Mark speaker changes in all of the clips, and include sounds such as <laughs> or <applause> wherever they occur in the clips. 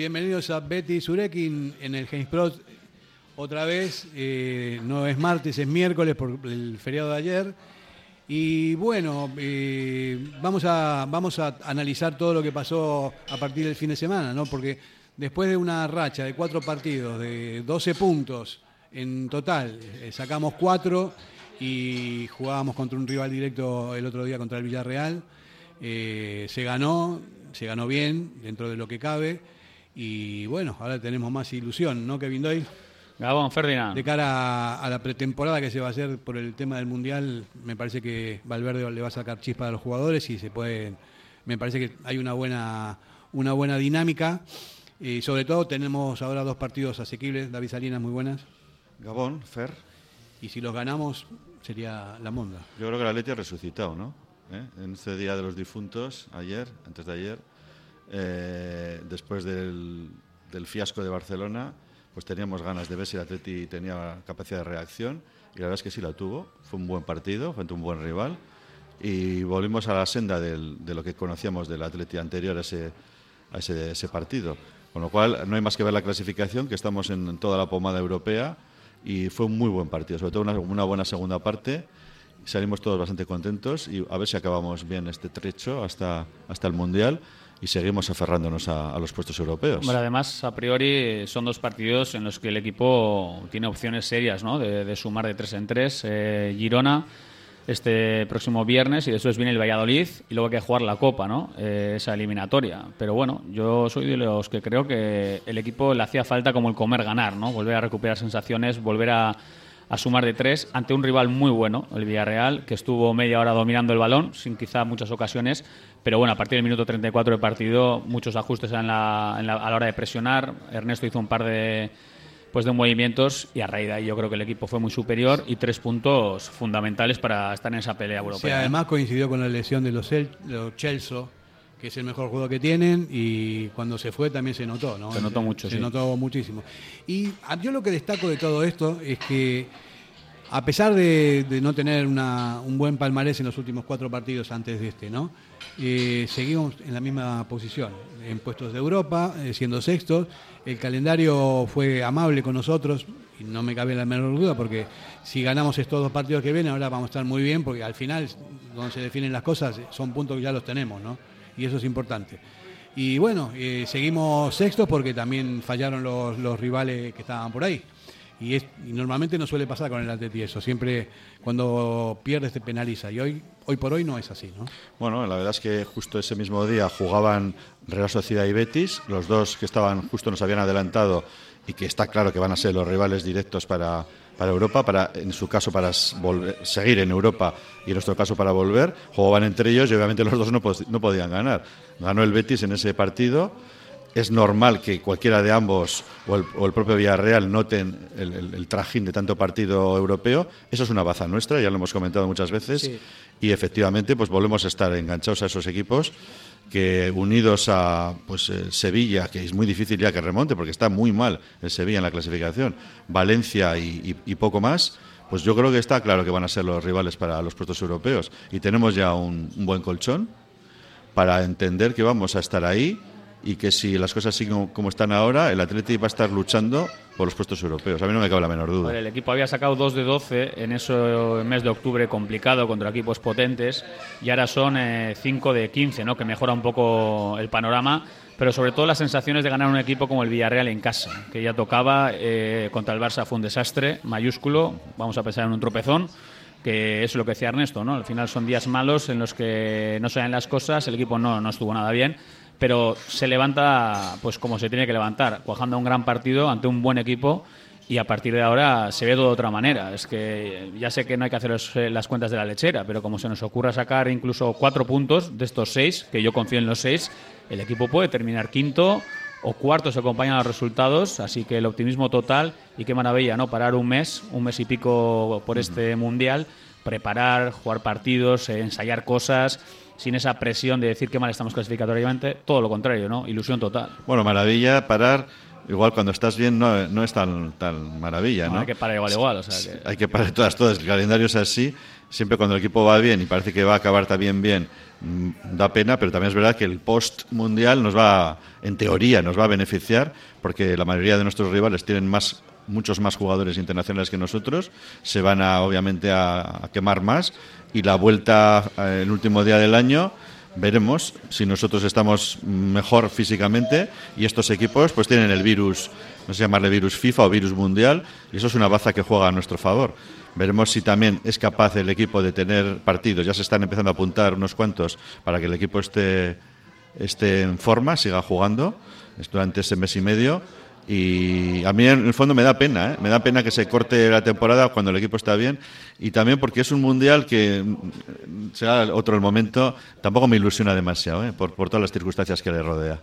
Speaker 1: bienvenidos a Betty Surekin en el James Pro. Otra vez, eh, no es martes, es miércoles por el feriado de ayer. Y bueno, eh, vamos, a, vamos a analizar todo lo que pasó a partir del fin de semana, ¿no? Porque después de una racha de cuatro partidos, de 12 puntos en total, eh, sacamos cuatro y jugábamos contra un rival directo el otro día contra el Villarreal. se ganó, se ganó bien dentro de lo que cabe y bueno, ahora tenemos más ilusión, ¿no, Kevin Doyle?
Speaker 2: Gabón, Ferdinand.
Speaker 1: De cara a, la pretemporada que se va a hacer por el tema del Mundial, me parece que Valverde le va a sacar chispa a los jugadores y se puede, me parece que hay una buena, una buena dinámica. Y sobre todo tenemos ahora dos partidos asequibles, David Salinas muy buenas.
Speaker 3: Gabón, Fer.
Speaker 1: Y si los ganamos sería la monda.
Speaker 3: Yo creo que la Leti ha resucitado, ¿no? ¿Eh? En este Día de los Difuntos, ayer, antes de ayer, eh, después del, del fiasco de Barcelona, pues teníamos ganas de ver si el Atleti tenía capacidad de reacción y la verdad es que sí la tuvo. Fue un buen partido frente a un buen rival y volvimos a la senda de lo que conocíamos del Atleti anterior a ese, a ese, partido. Con lo cual no hay más que ver la clasificación, que estamos en toda la pomada europea y fue un muy buen partido, sobre todo una, una buena segunda parte. Salimos todos bastante contentos y a ver si acabamos bien este trecho hasta, hasta el Mundial y seguimos aferrándonos a, los puestos europeos.
Speaker 2: Bueno, además, a priori son dos partidos en los que el equipo tiene opciones serias ¿no? de, sumar de tres en tres. Eh, Girona este próximo viernes y después viene el Valladolid y luego hay que jugar la Copa, ¿no? Eh, esa eliminatoria. Pero bueno, yo soy de los que creo que el equipo le hacía falta como el comer ganar, ¿no? Volver a recuperar sensaciones, volver a a sumar de tres ante un rival muy bueno, el Villarreal, que estuvo media hora dominando el balón, sin quizá muchas ocasiones, pero bueno, a partir del minuto 34 de partido, muchos ajustes en la, a la hora de presionar. Ernesto hizo un par de, pues de movimientos y a raíz de ahí yo creo que el equipo fue muy superior y tres puntos fundamentales para estar en esa pelea europea.
Speaker 1: Sí, además coincidió con la lesión de los, Chelsea que es el mejor juego que tienen y cuando se fue también se notó, ¿no?
Speaker 2: Se notó mucho,
Speaker 1: Se notó muchísimo. Y yo lo que destaco de todo esto es que a pesar de, no tener un buen palmarés en los últimos cuatro partidos antes de este, ¿no? Eh, seguimos en la misma posición, en puestos de Europa, eh, siendo sextos. El calendario fue amable con nosotros, y no me cabe la menor duda, porque si ganamos estos dos partidos que vienen, ahora vamos a estar muy bien, porque al final, donde se definen las cosas, son puntos que ya los tenemos, ¿no? Y eso es importante. Y bueno, eh, seguimos sextos porque también fallaron los rivales que estaban por ahí y, es, normalmente no suele pasar con el Atleti eso, siempre cuando pierdes te penaliza y hoy, hoy por hoy no es así, ¿no?
Speaker 3: Bueno, la verdad es que justo ese mismo día jugaban Real Sociedad y Betis, los dos que estaban justo nos habían adelantado y que está claro que van a ser los rivales directos para, para Europa, para en su caso para seguir en Europa y en nuestro caso para volver, jugaban entre ellos y obviamente los dos no, no podían ganar. Ganó el Betis en ese partido es normal que cualquiera de ambos o el, propio Villarreal noten el, trajín de tanto partido europeo. Eso es una baza nuestra, ya lo hemos comentado muchas veces. Y efectivamente, pues volvemos a estar enganchados a esos equipos que unidos a pues eh, Sevilla, que es muy difícil ya que remonte, porque está muy mal el Sevilla en la clasificación, Valencia y, poco más, pues yo creo que está claro que van a ser los rivales para los puestos europeos. Y tenemos ya un buen colchón para entender que vamos a estar ahí y que si las cosas siguen como están ahora, el Atleti va a estar luchando por los puestos europeos. A mí no me cabe la menor duda.
Speaker 2: el equipo había sacado 2 de 12 en ese mes de octubre complicado contra equipos potentes y ahora son 5 eh, de 15, ¿no? que mejora un poco el panorama, pero sobre todo las sensaciones de ganar un equipo como el Villarreal en casa, que ya tocaba eh, contra el Barça fue un desastre mayúsculo, vamos a pensar en un tropezón que es lo que decía Ernesto, ¿no? Al final son días malos en los que no dan las cosas, el equipo no, no estuvo nada bien pero se levanta pues como se tiene que levantar, cuajando un gran partido ante un buen equipo y a partir de ahora se ve todo de otra manera. Es que ya sé que no hay que hacer eh, las cuentas de la lechera, pero como se nos ocurra sacar incluso cuatro puntos de estos seis, que yo confío en los seis, el equipo puede terminar quinto o cuarto se acompañan los resultados, así que el optimismo total y qué maravilla, ¿no? Parar un mes, un mes y pico por este mundial, preparar, jugar partidos, eh, ensayar cosas sin esa presión de decir que mal estamos clasificatoriamente, todo lo contrario, ¿no? Ilusión total.
Speaker 3: Bueno, maravilla parar igual cuando estás bien no, no es tan, tan maravilla, ¿no?
Speaker 2: hay que parar igual, igual. O sea que...
Speaker 3: Hay que parar todas, todas. El calendario es así. Siempre cuando el equipo va bien y parece que va a acabar también bien, mm, da pena, pero también es verdad que el post-mundial nos va, en teoría, nos va a beneficiar, porque la mayoría de nuestros rivales tienen más muchos más jugadores internacionales que nosotros, se van a, obviamente a, quemar más y la vuelta eh, el último día del año veremos si nosotros estamos mejor físicamente y estos equipos pues tienen el virus, no sé llamarle virus FIFA o virus mundial y eso es una baza que juega a nuestro favor. Veremos si también es capaz el equipo de tener partidos. Ya se están empezando a apuntar unos cuantos para que el equipo esté, esté en forma, siga jugando durante ese mes y medio y a mí, en el fondo, me da pena, ¿eh? me da pena que se corte la temporada cuando el equipo está bien. Y también porque es un mundial que, mm, será otro el momento, tampoco me ilusiona demasiado, ¿eh? por, por todas las circunstancias que le rodea.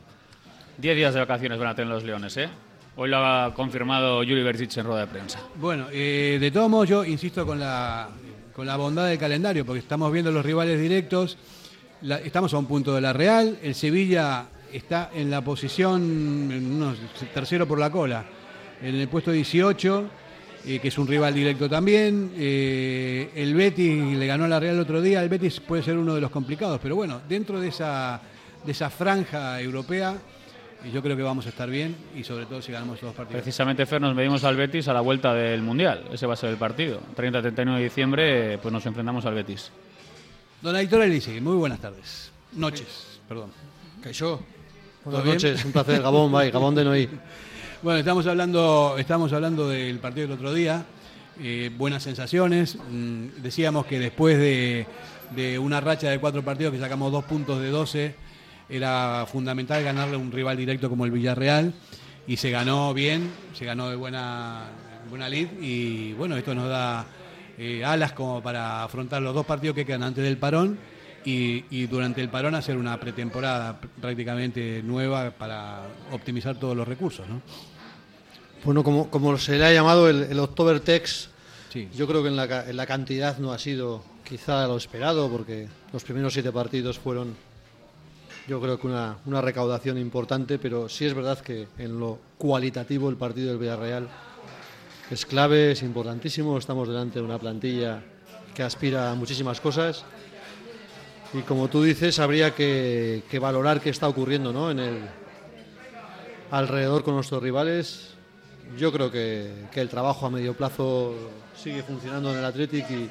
Speaker 2: Diez días de vacaciones van a tener los Leones, ¿eh? Hoy lo ha confirmado Yuri Berzic en rueda de prensa.
Speaker 1: Bueno, eh, de todos modos, yo insisto con la, con la bondad del calendario, porque estamos viendo los rivales directos. La- estamos a un punto de la Real. El Sevilla está en la posición, tercero por la cola, en el puesto 18, eh, que es un rival directo también. Eh, el Betis le ganó a la Real el otro día. El Betis puede ser uno de los complicados, pero bueno, dentro de esa, de esa franja europea, eh, yo creo que vamos a estar bien y sobre todo si ganamos estos dos partidos.
Speaker 2: Precisamente, Fer, nos medimos al Betis a la vuelta del Mundial. Ese va a ser el partido. 30-31 de diciembre, pues nos enfrentamos al Betis.
Speaker 1: Don Aitor Elise, muy buenas tardes. Noches, perdón.
Speaker 4: Caixó.
Speaker 1: ¿Todo
Speaker 4: Buenas
Speaker 1: bien?
Speaker 4: noches, un placer. Gabón, bye, Gabón de Noí. <laughs>
Speaker 1: Bueno, estamos hablando, estamos hablando del partido del otro día. Eh, buenas sensaciones. Mm, decíamos que después de, de una racha de cuatro partidos que sacamos dos puntos de 12, era fundamental ganarle a un rival directo como el Villarreal. Y se ganó bien, se ganó de buena, buena lead. Y bueno, esto nos da eh, alas como para afrontar los dos partidos que quedan antes del parón. Y, y durante el parón hacer una pretemporada pr- prácticamente nueva para optimizar todos los recursos, ¿no?
Speaker 4: Bueno, como, como se le ha llamado el, el October Tex,
Speaker 1: Sí.
Speaker 4: yo creo que en la, en la cantidad no ha sido quizá lo esperado, porque los primeros siete partidos fueron, yo creo que una, una recaudación importante, pero sí es verdad que en lo cualitativo el partido del Villarreal es clave, es importantísimo. Estamos delante de una plantilla que aspira a muchísimas cosas. Y como tú dices, habría que, valorar qué está ocurriendo ¿no? en el, alrededor con nuestros rivales. Yo creo que, que el trabajo a medio plazo sigue funcionando en el Athletic y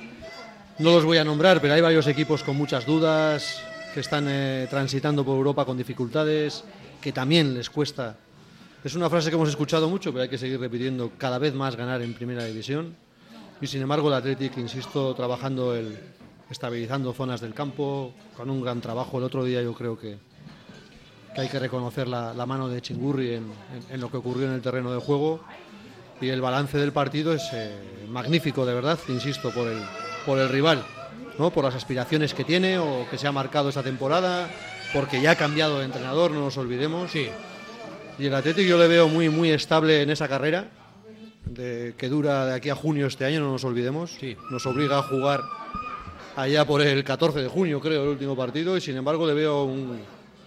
Speaker 4: no los voy a nombrar, pero hay varios equipos con muchas dudas, que están eh, transitando por Europa con dificultades, que también les cuesta. Es una frase que hemos escuchado mucho, pero hay que seguir repitiendo cada vez más ganar en primera división. Y sin embargo el Athletic, insisto, trabajando el, estabilizando zonas del campo, con un gran trabajo. El otro día yo creo que, que hay que reconocer la, la mano de Chingurri en, en- en lo que ocurrió en el terreno de juego. Y el balance del partido es eh, magnífico, de verdad, insisto, por el, por el rival, ¿no? por las aspiraciones que tiene o que se ha marcado esta temporada, porque ya ha cambiado de entrenador, no nos olvidemos.
Speaker 1: Sí,
Speaker 4: Y el Atlético yo le veo muy, muy estable en esa carrera, de, que dura de aquí a junio este año, no nos olvidemos.
Speaker 1: Sí.
Speaker 4: Nos obliga a jugar allá por el 14 de junio, creo, el último partido, y sin embargo le veo un-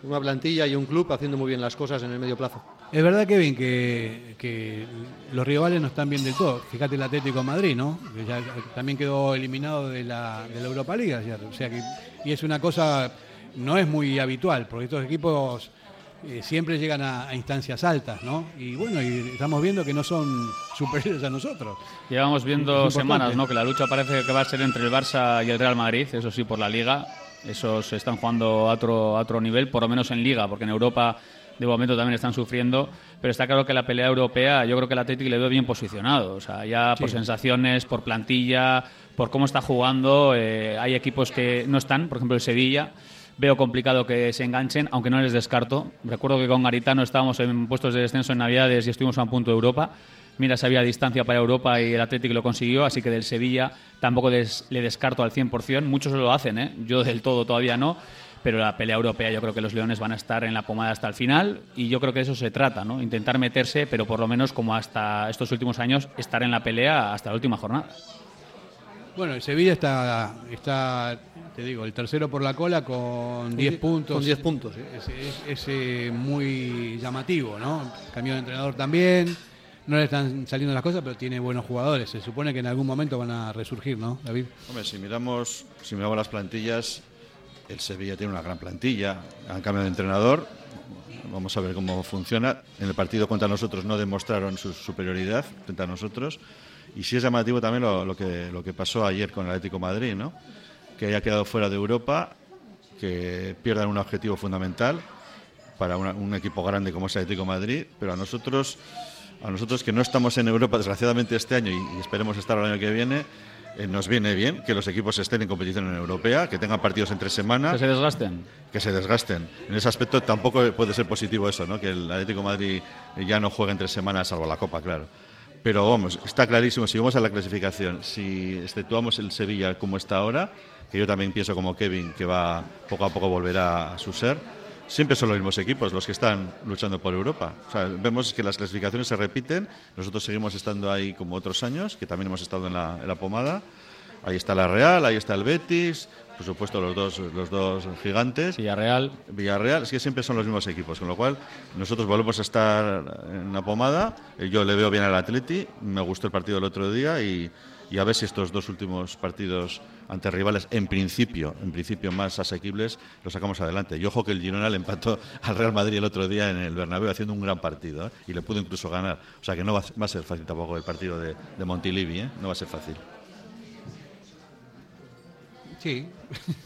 Speaker 4: una plantilla y un club haciendo muy bien las cosas en el medio plazo.
Speaker 1: es verdad, Kevin, que, que los rivales no están bien del todo. Fíjate el Atlético de Madrid, ¿no? También quedó eliminado de la, de la Europa League. O sea que, y es una cosa, no es muy habitual, porque estos equipos eh, siempre llegan a, a instancias altas, ¿no? Y bueno, y estamos viendo que no son superiores a nosotros.
Speaker 2: Llevamos viendo semanas ¿no? que la lucha parece que va a ser entre el Barça y el Real Madrid, eso sí, por la Liga. Esos están jugando a otro, a otro nivel, por lo menos en Liga, porque en Europa de momento también están sufriendo. Pero está claro que la pelea europea, yo creo que el Atlético le veo bien posicionado. O sea, ya por sensaciones, por plantilla, por cómo está jugando, eh, hay equipos que no están, por ejemplo el Sevilla. Veo complicado que se enganchen, aunque no les descarto. Recuerdo que con Garitano estábamos en puestos de descenso en Navidades y estuvimos a un punto de Europa. Mira, si había distancia para Europa y el Atlético lo consiguió, así que del Sevilla tampoco des- le descarto al 100%. Muchos lo hacen, ¿eh? yo del todo todavía no, pero la pelea europea yo creo que los Leones van a estar en la pomada hasta el final y yo creo que de eso se trata, intentar meterse, pero por lo menos como hasta estos últimos años, estar en la pelea hasta la última jornada.
Speaker 1: Bueno, el Sevilla está, está, te digo, el tercero por la cola con 10 puntos.
Speaker 4: Con 10 puntos, sí.
Speaker 1: Es, es, muy llamativo, ¿no? Cambio de entrenador también. No le están saliendo las cosas, pero tiene buenos jugadores. Se supone que en algún momento van a resurgir, ¿no, David?
Speaker 3: Hombre, si miramos, si miramos las plantillas, el Sevilla tiene una gran plantilla. Han cambiado de entrenador. Vamos a ver cómo funciona. En el partido contra nosotros no demostraron su superioridad frente a nosotros. Y sí es llamativo también lo, que, lo que pasó ayer con el Atlético Madrid, ¿no? que haya quedado fuera de Europa, que pierdan un objetivo fundamental para un equipo grande como es el Atlético Madrid, pero a nosotros, a nosotros que no estamos en Europa desgraciadamente este año y, esperemos estar el año que viene, eh, nos viene bien que los equipos estén en competición en europea, que tengan partidos entre semanas.
Speaker 2: Que se desgasten.
Speaker 3: Que se desgasten. En ese aspecto tampoco puede ser positivo eso, ¿no? que el Atlético Madrid ya no juegue entre semanas, salvo la Copa, claro. Pero vamos, está clarísimo, si vamos a la clasificación, si exceptuamos el Sevilla como está ahora, que yo también pienso como Kevin que va poco a poco volverá a su ser, siempre son los mismos equipos los que están luchando por Europa. vemos que las clasificaciones se repiten, nosotros seguimos estando ahí como otros años, que también hemos estado en en la pomada. Ahí está la Real, ahí está el Betis, por supuesto los dos, los dos gigantes.
Speaker 2: Villarreal.
Speaker 3: Villarreal, es que siempre son los mismos equipos, con lo cual nosotros volvemos a estar en la pomada. Yo le veo bien al Atleti, me gustó el partido del otro día y, a ver si estos dos últimos partidos ante rivales en principio, en principio más asequibles, los sacamos adelante. Y ojo que el Girona le empató al Real Madrid el otro día en el Bernabéu haciendo un gran partido ¿eh? y le pudo incluso ganar. O sea que no va, a ser fácil tampoco el partido de, de Montilivi, ¿eh? no va a ser fácil.
Speaker 1: Sí.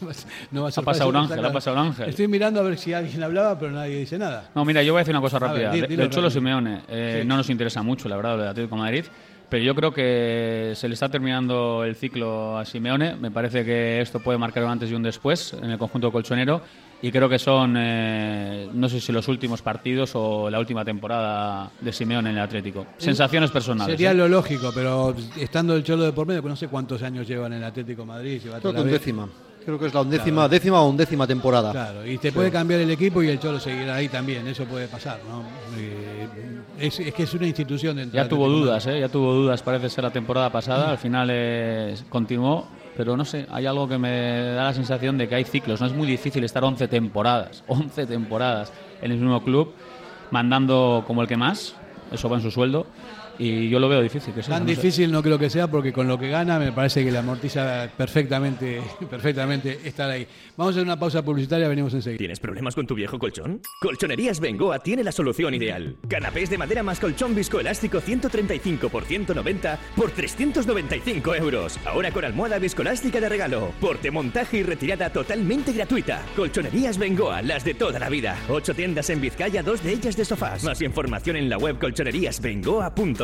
Speaker 1: <laughs>
Speaker 2: no va a ser ha pasado un ángel, ha pasado un ángel.
Speaker 1: Estoy mirando a ver si alguien hablaba, pero nadie dice nada.
Speaker 2: No, mira, yo voy a decir una cosa rápida. del Cholo Simeone, eh, no nos interesa mucho, la verdad, lo de Atlético de Madrid. Pero yo creo que se le está terminando el ciclo a Simeone. Me parece que esto puede marcar un antes y un después en el conjunto colchonero y creo que son, eh, no sé si los últimos partidos o la última temporada de Simeone en el Atlético. Sensaciones personales.
Speaker 1: Sería
Speaker 2: ¿eh?
Speaker 1: lo lógico, pero estando el Cholo de por medio, pues no sé cuántos años lleva en el Atlético Madrid.
Speaker 4: creo que décima. Creo que es la undécima, décima o undécima temporada.
Speaker 1: Claro, y te puede cambiar el equipo y el Cholo seguirá ahí también, eso puede pasar, ¿no? Eh, es, que es una institución dentro
Speaker 2: Ya tuvo dudas, ¿eh? Ya tuvo dudas, parece ser la temporada pasada, al final continuó pero no sé, hay algo que me da la sensación de que hay ciclos, no es muy difícil estar 11 temporadas, <laughs> 11 temporadas en el mismo club, mandando como el que más, eso va en su sueldo, y yo lo veo difícil. Que
Speaker 1: Tan difícil no creo que sea porque con lo que gana me parece que le amortiza perfectamente, <laughs> perfectamente estar ahí. Vamos a hacer una pausa publicitaria, venimos enseguida.
Speaker 5: ¿Tienes problemas con tu viejo colchón? Colchonerías Bengoa tiene la solución ideal. Canapés de madera más colchón viscoelástico 135 por 190 por 395 euros. Ahora con almohada viscoelástica de regalo. Porte, montaje y retirada totalmente gratuita. Colchonerías Bengoa, las de toda la vida. Ocho tiendas en Vizcaya, dos de ellas de sofás. Más información en la web colchoneríasbengoa.com.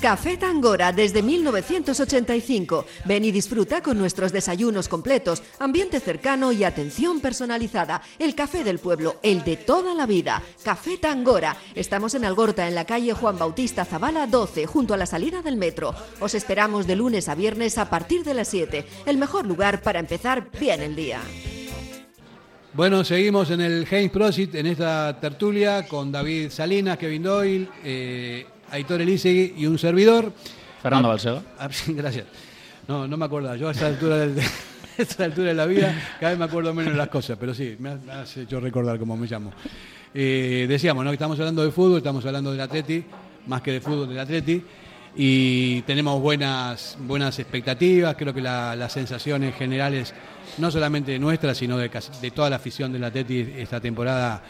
Speaker 6: Café Tangora desde 1985. Ven y disfruta con nuestros desayunos completos, ambiente cercano y atención personalizada. El café del pueblo, el de toda la vida. Café Tangora. Estamos en Algorta, en la calle Juan Bautista Zavala 12, junto a la salida del metro. Os esperamos de lunes a viernes a partir de las 7. El mejor lugar para empezar bien el día.
Speaker 1: Bueno, seguimos en el James Prosit, en esta tertulia, con David Salinas, Kevin Doyle, eh, Aitor Elisegui y un servidor.
Speaker 2: Fernando
Speaker 1: Ah,
Speaker 2: Balsego. <laughs>
Speaker 1: ah, gracias. No, no me acuerdo. Yo a esta altura, del- <laughs> a esta altura de la vida cada vez me acuerdo menos de las cosas, pero sí, me has, me has hecho recordar cómo me llamo. Eh, decíamos, ¿no? estamos hablando de fútbol, estamos hablando del Atleti, más que de fútbol del Atleti, y tenemos buenas, buenas expectativas, creo que la- las sensaciones generales, no solamente nuestras, sino de, de toda la afición del Atleti esta temporada,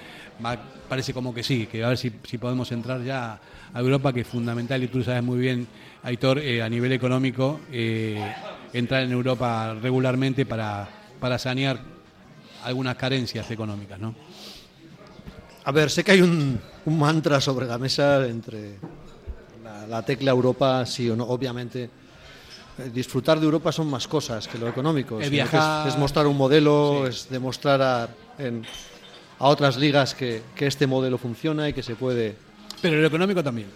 Speaker 1: parece como que sí, que a ver si, si podemos entrar ya a Europa, que es fundamental, y tú sabes muy bien, Aitor, eh, a nivel económico, eh, entrar en Europa regularmente para, para sanear algunas carencias económicas, ¿no?
Speaker 4: A ver, sé que hay un, un mantra sobre la mesa entre la, la tecla Europa, sí o no. Obviamente, eh, disfrutar de Europa son más cosas que lo económico. Es-
Speaker 1: viajar.
Speaker 4: Es, mostrar un modelo, es demostrar a, en- a otras ligas que, que este modelo funciona y que se puede.
Speaker 1: Pero lo económico también.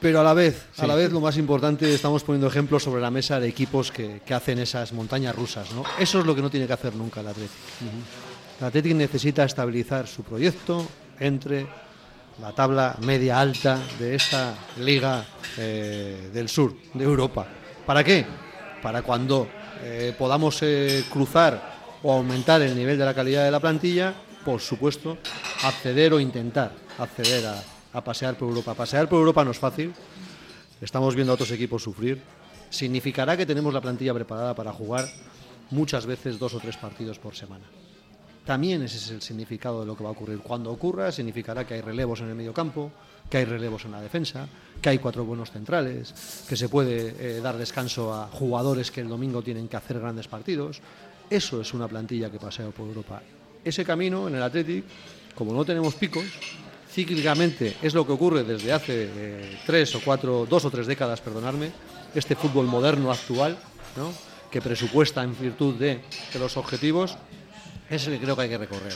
Speaker 4: Pero a la vez, a la vez lo más importante, estamos poniendo ejemplos sobre la mesa de equipos que, que hacen esas montañas rusas. ¿no? Eso es lo que no tiene que hacer nunca el Atlético. El Athletic necesita estabilizar su proyecto entre la tabla media alta de esta liga eh, del sur de Europa. ¿Para qué? Para cuando eh, podamos eh, cruzar o aumentar el nivel de la calidad de la plantilla, por supuesto, acceder o intentar acceder a, pasear por Europa. Pasear por Europa no es fácil. Estamos viendo a otros equipos sufrir. Significará que tenemos la plantilla preparada para jugar muchas veces dos o tres partidos por semana. También ese es el significado de lo que va a ocurrir. Cuando ocurra, significará que hay relevos en el medio campo, que hay relevos en la defensa, que hay cuatro buenos centrales, que se puede eh, dar descanso a jugadores que el domingo tienen que hacer grandes partidos. Eso es una plantilla que pasea por Europa. Ese camino en el Athletic, como no tenemos picos, cíclicamente es lo que ocurre desde hace eh, tres o cuatro, dos o tres décadas, perdonarme, este fútbol moderno actual, ¿no? que presupuesta en virtud de, los objetivos, es el que creo que hay que recorrer.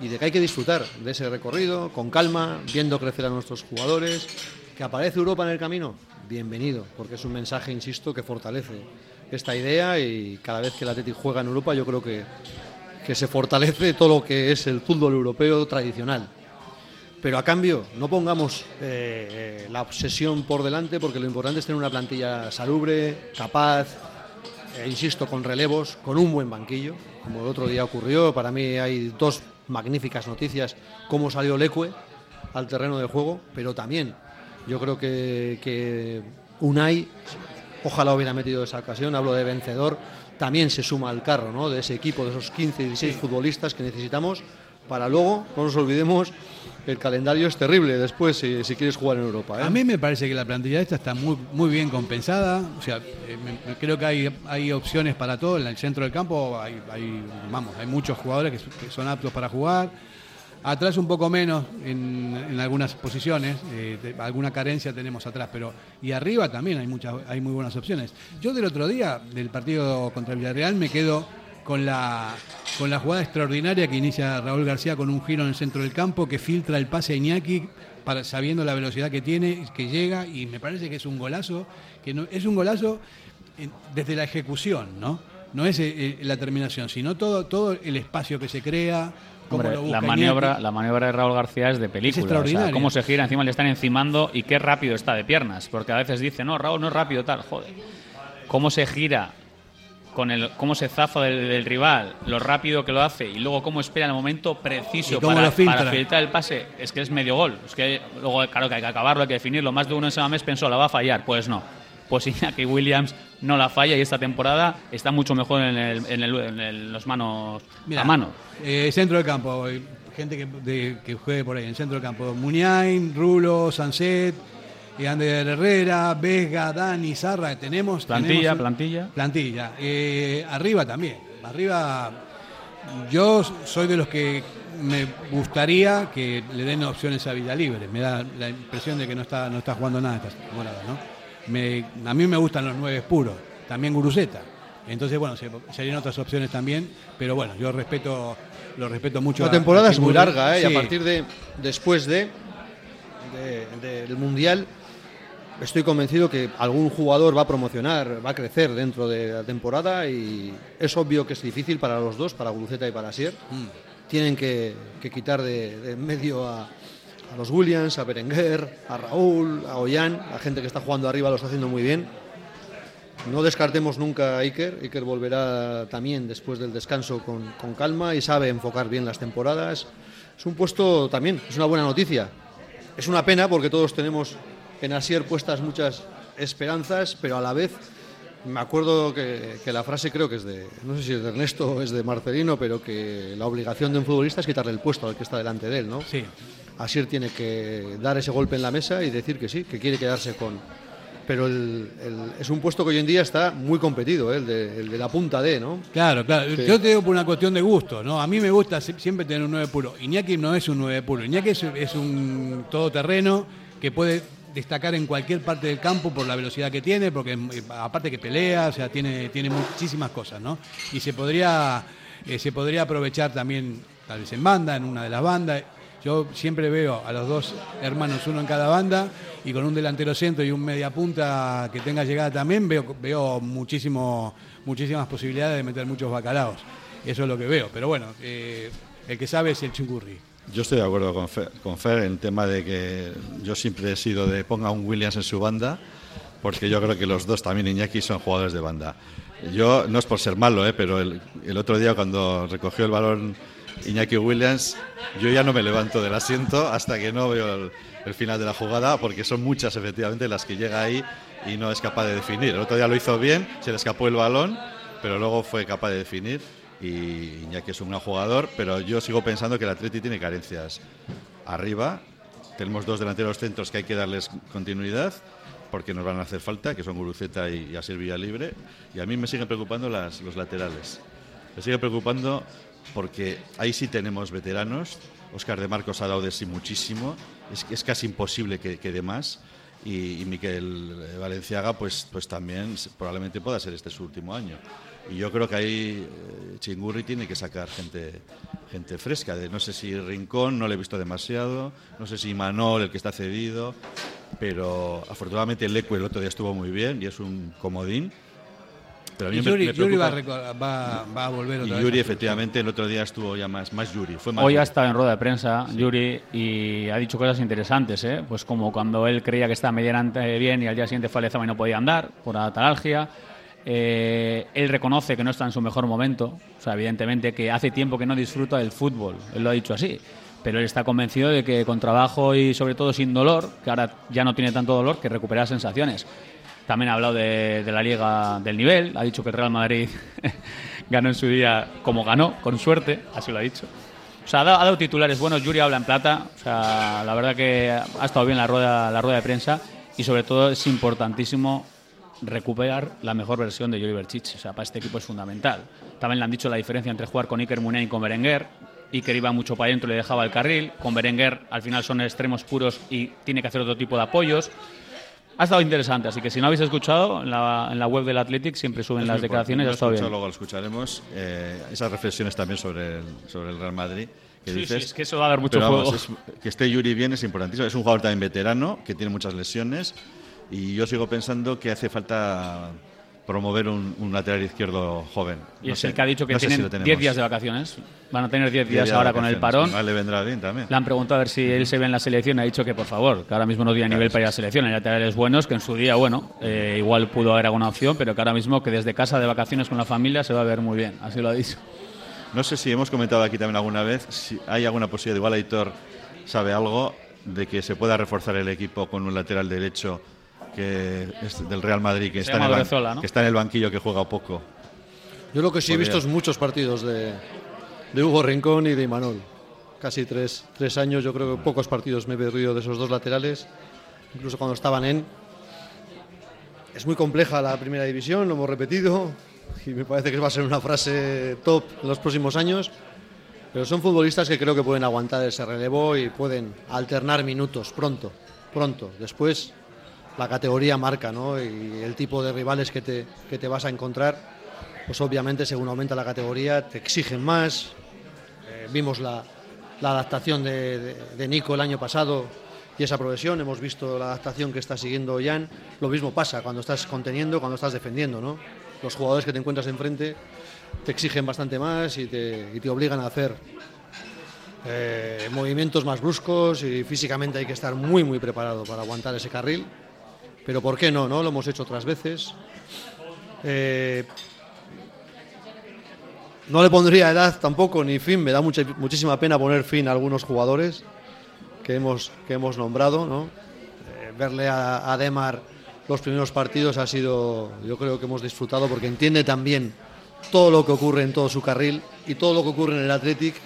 Speaker 4: Y de que hay que disfrutar de ese recorrido, con calma, viendo crecer a nuestros jugadores. ¿Que aparece Europa en el camino? Bienvenido, porque es un mensaje, insisto, que fortalece esta idea y cada vez que el Athletic juega en Europa yo creo que, que se fortalece todo lo que es el fútbol europeo tradicional. Pero a cambio, no pongamos eh, eh, la obsesión por delante, porque lo importante es tener una plantilla salubre, capaz, eh, insisto, con relevos, con un buen banquillo, como el otro día ocurrió. Para mí hay dos magníficas noticias, cómo salió Leque al terreno de juego, pero también yo creo que, que Unai, ojalá hubiera metido esa ocasión, hablo de vencedor, también se suma al carro ¿no? de ese equipo, de esos 15, 16 futbolistas que necesitamos para luego, no nos olvidemos, el calendario es terrible después si, si quieres jugar en Europa. ¿eh?
Speaker 1: A mí me parece que la plantilla esta está muy, muy bien compensada. O sea, eh, me- me- creo que hay, hay opciones para todo. En el centro del campo hay, hay, vamos, hay muchos jugadores que son aptos para jugar. Atrás un poco menos en, algunas posiciones, eh, alguna carencia tenemos atrás, pero y arriba también hay muchas, hay muy buenas opciones. Yo del otro día, del partido contra Villarreal, me quedo con la, con la jugada extraordinaria que inicia Raúl García con un giro en el centro del campo que filtra el pase a Iñaki sabiendo la velocidad que tiene, que llega y me parece que es un golazo, que no, es un golazo desde la ejecución, ¿no? No es eh, eh, la terminación, sino todo, todo el espacio que se crea,
Speaker 2: Hombre,
Speaker 1: lo busca
Speaker 2: la maniobra, la maniobra de Raúl García es de película. o sea,
Speaker 1: extraordinaria.
Speaker 2: cómo se gira, encima le están encimando y qué rápido está de piernas. Porque a veces dice, no, Raúl no es rápido, tal, joder. Cómo se gira, con el, cómo se zafa del, del rival, lo rápido que lo hace y luego cómo espera el momento preciso para, para filtrar el pase. Es que es medio gol. Es que luego, claro, que hay que acabarlo, hay que definirlo. Más de uno en ese mes pensó, la va a fallar. Pues no. Pues Iñaki Williams no la falla y esta temporada está mucho mejor en, el- en el- en el- los manos
Speaker 1: Mira,
Speaker 2: a mano.
Speaker 1: eh, centro del campo, eh, gente que, de- que juegue por ahí, en centro del campo. Muniain, Rulo, Sanset, eh, Ander Herrera, Vega, Dani, Zarra, tenemos.
Speaker 2: Plantilla,
Speaker 1: tenemos-
Speaker 2: plantilla.
Speaker 1: Plantilla. Eh, arriba también. Arriba, yo soy de los que me gustaría que le den opciones a vida libre. Me da la impresión de que no está, no está jugando nada esta temporada, ¿no? Me- a mí me gustan los nueve puros, también Guruceta. Entonces, bueno, se- serían otras opciones también, pero bueno, yo respeto, lo respeto mucho.
Speaker 4: La temporada
Speaker 1: a
Speaker 4: es muy larga, ¿eh? y a partir de después de, de- del Mundial estoy convencido que algún jugador va a promocionar, va a crecer dentro de la temporada y es obvio que es difícil para los dos, para Guruceta y para Sier. Tienen que, que quitar de, medio a, a los Williams, a Berenguer, a Raúl, a Ollán, la gente que está jugando arriba lo está haciendo muy bien. No descartemos nunca a Iker. Iker volverá también después del descanso con, con calma y sabe enfocar bien las temporadas. Es un puesto también, es una buena noticia. Es una pena porque todos tenemos en Asier puestas muchas esperanzas, pero a la vez me acuerdo que, que la frase creo que es de, no sé si es de Ernesto o es de Marcelino, pero que la obligación de un futbolista es quitarle el puesto al que está delante de él, ¿no?
Speaker 1: Sí.
Speaker 4: Asier tiene que dar ese golpe en la mesa y decir que sí, que quiere quedarse con. Pero el- el- es un puesto que hoy en día está muy competido, ¿eh? el, de, el de la punta D, ¿no?
Speaker 1: Claro, claro.
Speaker 4: Sí.
Speaker 1: Yo te digo por una cuestión de gusto, ¿no? A mí me gusta si- siempre tener un 9 puro. Iñaki no es un 9 puro. Iñaki es, es un todoterreno que puede destacar en cualquier parte del campo por la velocidad que tiene, porque eh, aparte que pelea, o sea, tiene, tiene muchísimas cosas, ¿no? Y se podría, eh, se podría aprovechar también, tal vez en banda, en una de las bandas. Yo siempre veo a los dos hermanos, uno en cada banda, y con un delantero centro y un media punta que tenga llegada también, veo, veo muchísimo, muchísimas posibilidades de meter muchos bacalaos. Eso es lo que veo. Pero bueno, eh, el que sabe es el chingurri.
Speaker 3: Yo estoy de acuerdo con Fer, con Fer en tema de que yo siempre he sido de ponga un Williams en su banda, porque yo creo que los dos, también Iñaki, son jugadores de banda. Yo, no es por ser malo, ¿eh? pero el, el otro día cuando recogió el balón Iñaki Williams, yo ya no me levanto del asiento hasta que no veo el, el final de la jugada, porque son muchas efectivamente las que llega ahí y no es capaz de definir. El otro día lo hizo bien, se le escapó el balón, pero luego fue capaz de definir y Iñaki es un gran jugador, pero yo sigo pensando que el Atleti tiene carencias arriba. Tenemos dos delanteros centros que hay que darles continuidad porque nos van a hacer falta, que son Guruceta y, y Asier Villalibre. Y a mí me siguen preocupando las, los laterales. Me sigue preocupando porque ahí sí tenemos veteranos. Oscar de Marcos ha dado de sí muchísimo. Es, es casi imposible que, que dé más. Y, y Miquel Valenciaga, pues, pues también probablemente pueda ser este su último año. Y yo creo que ahí eh, Chingurri tiene que sacar gente, gente fresca. De, no sé si Rincón, no le he visto demasiado. No sé si Manol, el que está cedido. Pero afortunadamente el Leque el otro día estuvo muy bien y es un comodín. Pero a mí
Speaker 1: Y Yuri,
Speaker 3: me
Speaker 1: Yuri va, a va- va a volver
Speaker 3: y
Speaker 1: otra vez.
Speaker 3: Yuri efectivamente el otro día estuvo ya más, más Yuri. Fue más
Speaker 2: Hoy ha estado en rueda de prensa Yuri y ha dicho cosas interesantes, ¿eh? pues como cuando él creía que estaba medianamente bien y al día siguiente fue a Lezama y no podía andar por atalalgia. Eh, él reconoce que no está en su mejor momento, o sea, evidentemente que hace tiempo que no disfruta del fútbol, él lo ha dicho así, pero él está convencido de que con trabajo y sobre todo sin dolor, que ahora ya no tiene tanto dolor, que recupera sensaciones. También ha hablado de, la liga del nivel, ha dicho que el Real Madrid <laughs> ganó en su día como ganó, con suerte, así lo ha dicho. O sea, ha dado, ha dado titulares buenos, Yuri habla en plata, la verdad que ha estado bien la rueda, la rueda de prensa y sobre todo es importantísimo recuperar la mejor versión de Yuri Berchich, o sea, para este equipo es fundamental. También le han dicho la diferencia entre jugar con Iker Muniain y con Berenguer, Iker iba mucho para adentro y le dejaba el carril, con Berenguer al final son extremos puros y tiene que hacer otro tipo de apoyos. Ha estado interesante, así que si no habéis escuchado, en la, en la web del Athletic siempre suben
Speaker 3: Es
Speaker 2: las declaraciones,
Speaker 3: escuchado,
Speaker 2: bien.
Speaker 3: Luego lo escucharemos. eh, esas reflexiones también sobre el, sobre el Real Madrid. Que
Speaker 2: Sí,
Speaker 3: dices.
Speaker 2: sí, es que eso va a dar mucho
Speaker 3: Pero vamos,
Speaker 2: juego.
Speaker 3: es- que esté Yuri bien es importantísimo. Es un jugador también veterano, que tiene muchas lesiones. Y yo sigo pensando que hace falta promover un, un lateral izquierdo joven.
Speaker 2: Y
Speaker 3: No
Speaker 2: es
Speaker 3: sé-
Speaker 2: el que ha dicho que
Speaker 3: no si
Speaker 2: tienen
Speaker 3: lo tenemos.
Speaker 2: 10 días de vacaciones. Van a tener 10
Speaker 3: Diez
Speaker 2: días
Speaker 3: de
Speaker 2: ahora con el parón.
Speaker 3: Le vendrá bien también.
Speaker 2: Le han preguntado a ver si él se ve en la selección. Ha dicho que por favor, que ahora mismo no tiene nivel para ir a la selección. Hay laterales buenos, que en su día, bueno, eh, igual pudo haber alguna opción, pero que ahora mismo que desde casa de vacaciones con la familia se va a ver muy bien. Así lo ha dicho.
Speaker 3: No sé si hemos comentado aquí también alguna vez si hay alguna posibilidad, igual Aitor sabe algo, de que se pueda reforzar el equipo con un lateral derecho que es del Real Madrid, que, está en, está en el banquillo, que juega poco.
Speaker 4: Yo lo que sí he visto es muchos partidos de, de Hugo Rincón y de Imanol. Casi tres, tres años, yo creo que pocos partidos me he perdido de esos dos laterales, incluso cuando estaban en. Es muy compleja la primera división, lo hemos repetido, y me parece que va a ser una frase top en los próximos años. Pero son futbolistas que creo que pueden aguantar ese relevo y pueden alternar minutos pronto, pronto. Después la categoría marca, ¿no? Y el tipo de rivales que te, que te vas a encontrar, pues obviamente según aumenta la categoría te exigen más. Eh, vimos la, la adaptación de, de- Nico el año pasado y esa progresión, hemos visto la adaptación que está siguiendo Jan. Lo mismo pasa cuando estás conteniendo, cuando estás defendiendo, ¿no? Los jugadores que te encuentras enfrente te exigen bastante más y te, y te obligan a hacer eh, movimientos más bruscos y físicamente hay que estar muy muy preparado para aguantar ese carril. Pero ¿por qué no? no? Lo hemos hecho otras veces. Eh, no le pondría edad tampoco ni fin. Me da mucha- muchísima pena poner fin a algunos jugadores que hemos, que hemos nombrado. ¿no? Eh, verle a, a Demar los primeros partidos ha sido, yo creo que hemos disfrutado porque entiende también todo lo que ocurre en todo su carril y todo lo que ocurre en el Athletic.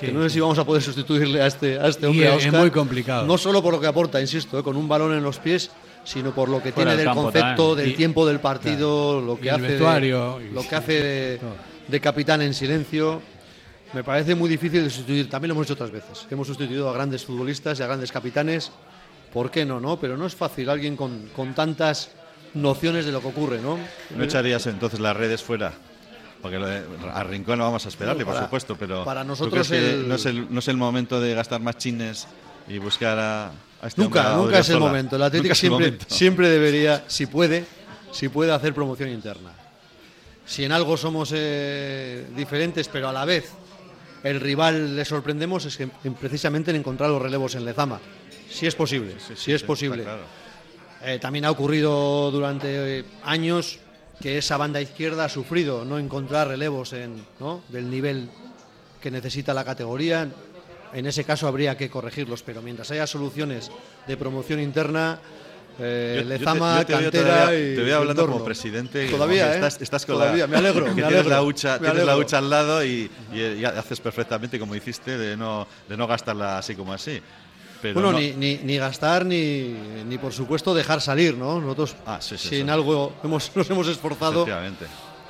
Speaker 4: que no sé si vamos a poder sustituirle a este, a este
Speaker 1: Y
Speaker 4: hombre. a
Speaker 1: es
Speaker 4: Óscar.
Speaker 1: muy complicado.
Speaker 4: No solo por lo que aporta, insisto, eh, con un balón en los pies, sino por lo que
Speaker 2: Fuera
Speaker 4: tiene
Speaker 2: del
Speaker 4: concepto,
Speaker 2: también.
Speaker 4: del
Speaker 1: Y-
Speaker 4: tiempo del partido, lo que hace, de-
Speaker 1: y-
Speaker 4: lo que hace de, de capitán en silencio. Me parece muy difícil de sustituir. También lo hemos hecho otras veces. Hemos sustituido a grandes futbolistas y a grandes capitanes. ¿Por qué no? no? Pero no es fácil alguien con, con tantas nociones de lo que ocurre, ¿no?
Speaker 3: ¿No echarías entonces las redes fuera? Porque lo de- a Rincón no vamos a esperarle,
Speaker 4: No,
Speaker 3: por supuesto, pero
Speaker 4: para
Speaker 3: ¿tú
Speaker 4: nosotros el-
Speaker 3: no, es el, no es el momento de gastar más chines y buscar a este
Speaker 4: Nunca, nunca es el momento. El Atlético
Speaker 3: el
Speaker 4: siempre,
Speaker 3: momento.
Speaker 4: siempre debería, si puede, si puede hacer promoción interna. Si en algo somos eh, diferentes, pero a la vez el rival le sorprendemos, es que en- precisamente en encontrar los relevos en Lezama. Si es posible, si es
Speaker 3: Sí,
Speaker 4: posible.
Speaker 3: claro.
Speaker 4: Eh, también ha ocurrido durante eh, años que esa banda izquierda ha sufrido no encontrar relevos en, ¿no? del nivel que necesita la categoría. En ese caso habría que corregirlos, pero mientras haya soluciones de promoción interna, eh,
Speaker 3: Yo- yo te-
Speaker 4: Lezama,
Speaker 3: yo te veo
Speaker 4: cantera
Speaker 3: todavía-
Speaker 4: y
Speaker 3: te veo hablando como presidente.
Speaker 4: Todavía,
Speaker 3: como
Speaker 4: ¿eh?
Speaker 3: estás, estás con
Speaker 4: Todavía,
Speaker 3: la,
Speaker 4: me alegro, <laughs>
Speaker 3: que
Speaker 4: me
Speaker 3: tienes
Speaker 4: alegro,
Speaker 3: la hucha, tienes la hucha al lado y, y- y haces perfectamente como hiciste de no, de no gastarla así como así. Pero
Speaker 4: Bueno,
Speaker 3: no-
Speaker 4: ni, ni, ni gastar ni, ni por supuesto dejar salir, ¿no? Nosotros,
Speaker 3: Ah, sí, sí,
Speaker 4: si
Speaker 3: sí.
Speaker 4: en algo hemos, <laughs> nos hemos esforzado,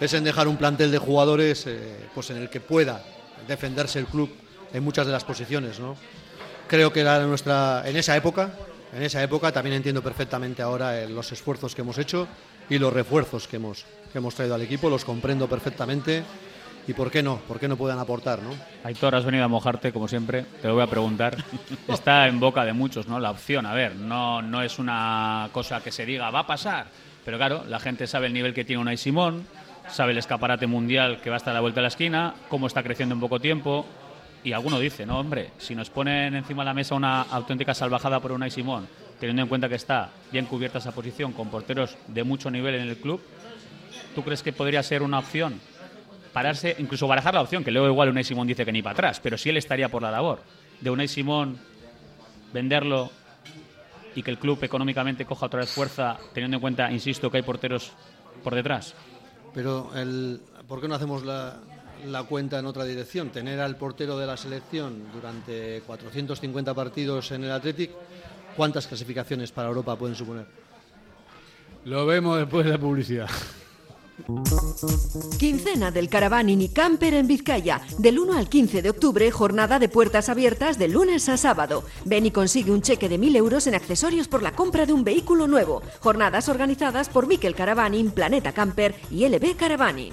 Speaker 4: es en dejar un plantel de jugadores eh, pues en el que pueda defenderse el club en muchas de las posiciones, ¿no? Creo que era nuestra en esa época, en esa época también entiendo perfectamente ahora eh, los esfuerzos que hemos hecho y los refuerzos que hemos que hemos traído al equipo, los comprendo perfectamente y por qué no, por qué no puedan aportar, ¿no?
Speaker 2: Aitor, has venido a mojarte, como siempre. Te lo voy a preguntar. <laughs> Está en boca de muchos, ¿no? La opción. A ver, no, no es una cosa que se diga, va a pasar. Pero claro, la gente sabe el nivel que tiene Unai Simón, sabe el escaparate mundial que va a estar a la vuelta de la esquina, cómo está creciendo en poco tiempo. Y alguno dice, no, hombre, si nos ponen encima de la mesa una auténtica salvajada por Unai Simón, teniendo en cuenta que está bien cubierta esa posición con porteros de mucho nivel en el club, ¿tú crees que podría ser una opción? pararse, incluso barajar la opción, que luego igual Unai Simón dice que ni para atrás, pero sí él estaría por la labor de Unai Simón venderlo y que el club económicamente coja otra vez fuerza, teniendo en cuenta, insisto, que hay porteros por detrás.
Speaker 4: Pero el, ¿por qué no hacemos la, la cuenta en otra dirección? Tener al portero de la selección durante 450 partidos en el Athletic, ¿cuántas clasificaciones para Europa pueden suponer?
Speaker 1: Lo vemos después de la publicidad.
Speaker 6: Quincena del Caravaning y Camper en Vizcaya. Del 1 al 15 de octubre, jornada de puertas abiertas de lunes a sábado. Ven y consigue un cheque de 1.000 euros en accesorios por la compra de un vehículo nuevo. Jornadas organizadas por Miquel Caravaning, Planeta Camper y LB Caravaning.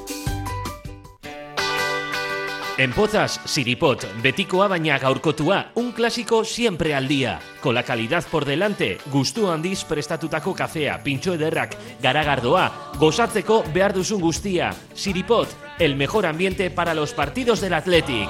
Speaker 7: En Pozas, Siripot, betikoa baina gaurkotua, un clásico siempre al día. Con la calidad por delante, gustu handiz prestatutako kafea, pintxo ederrak, garagardoa, gozatzeko behar duzun guztia. Siripot, el mejor ambiente para los partidos del Athletic.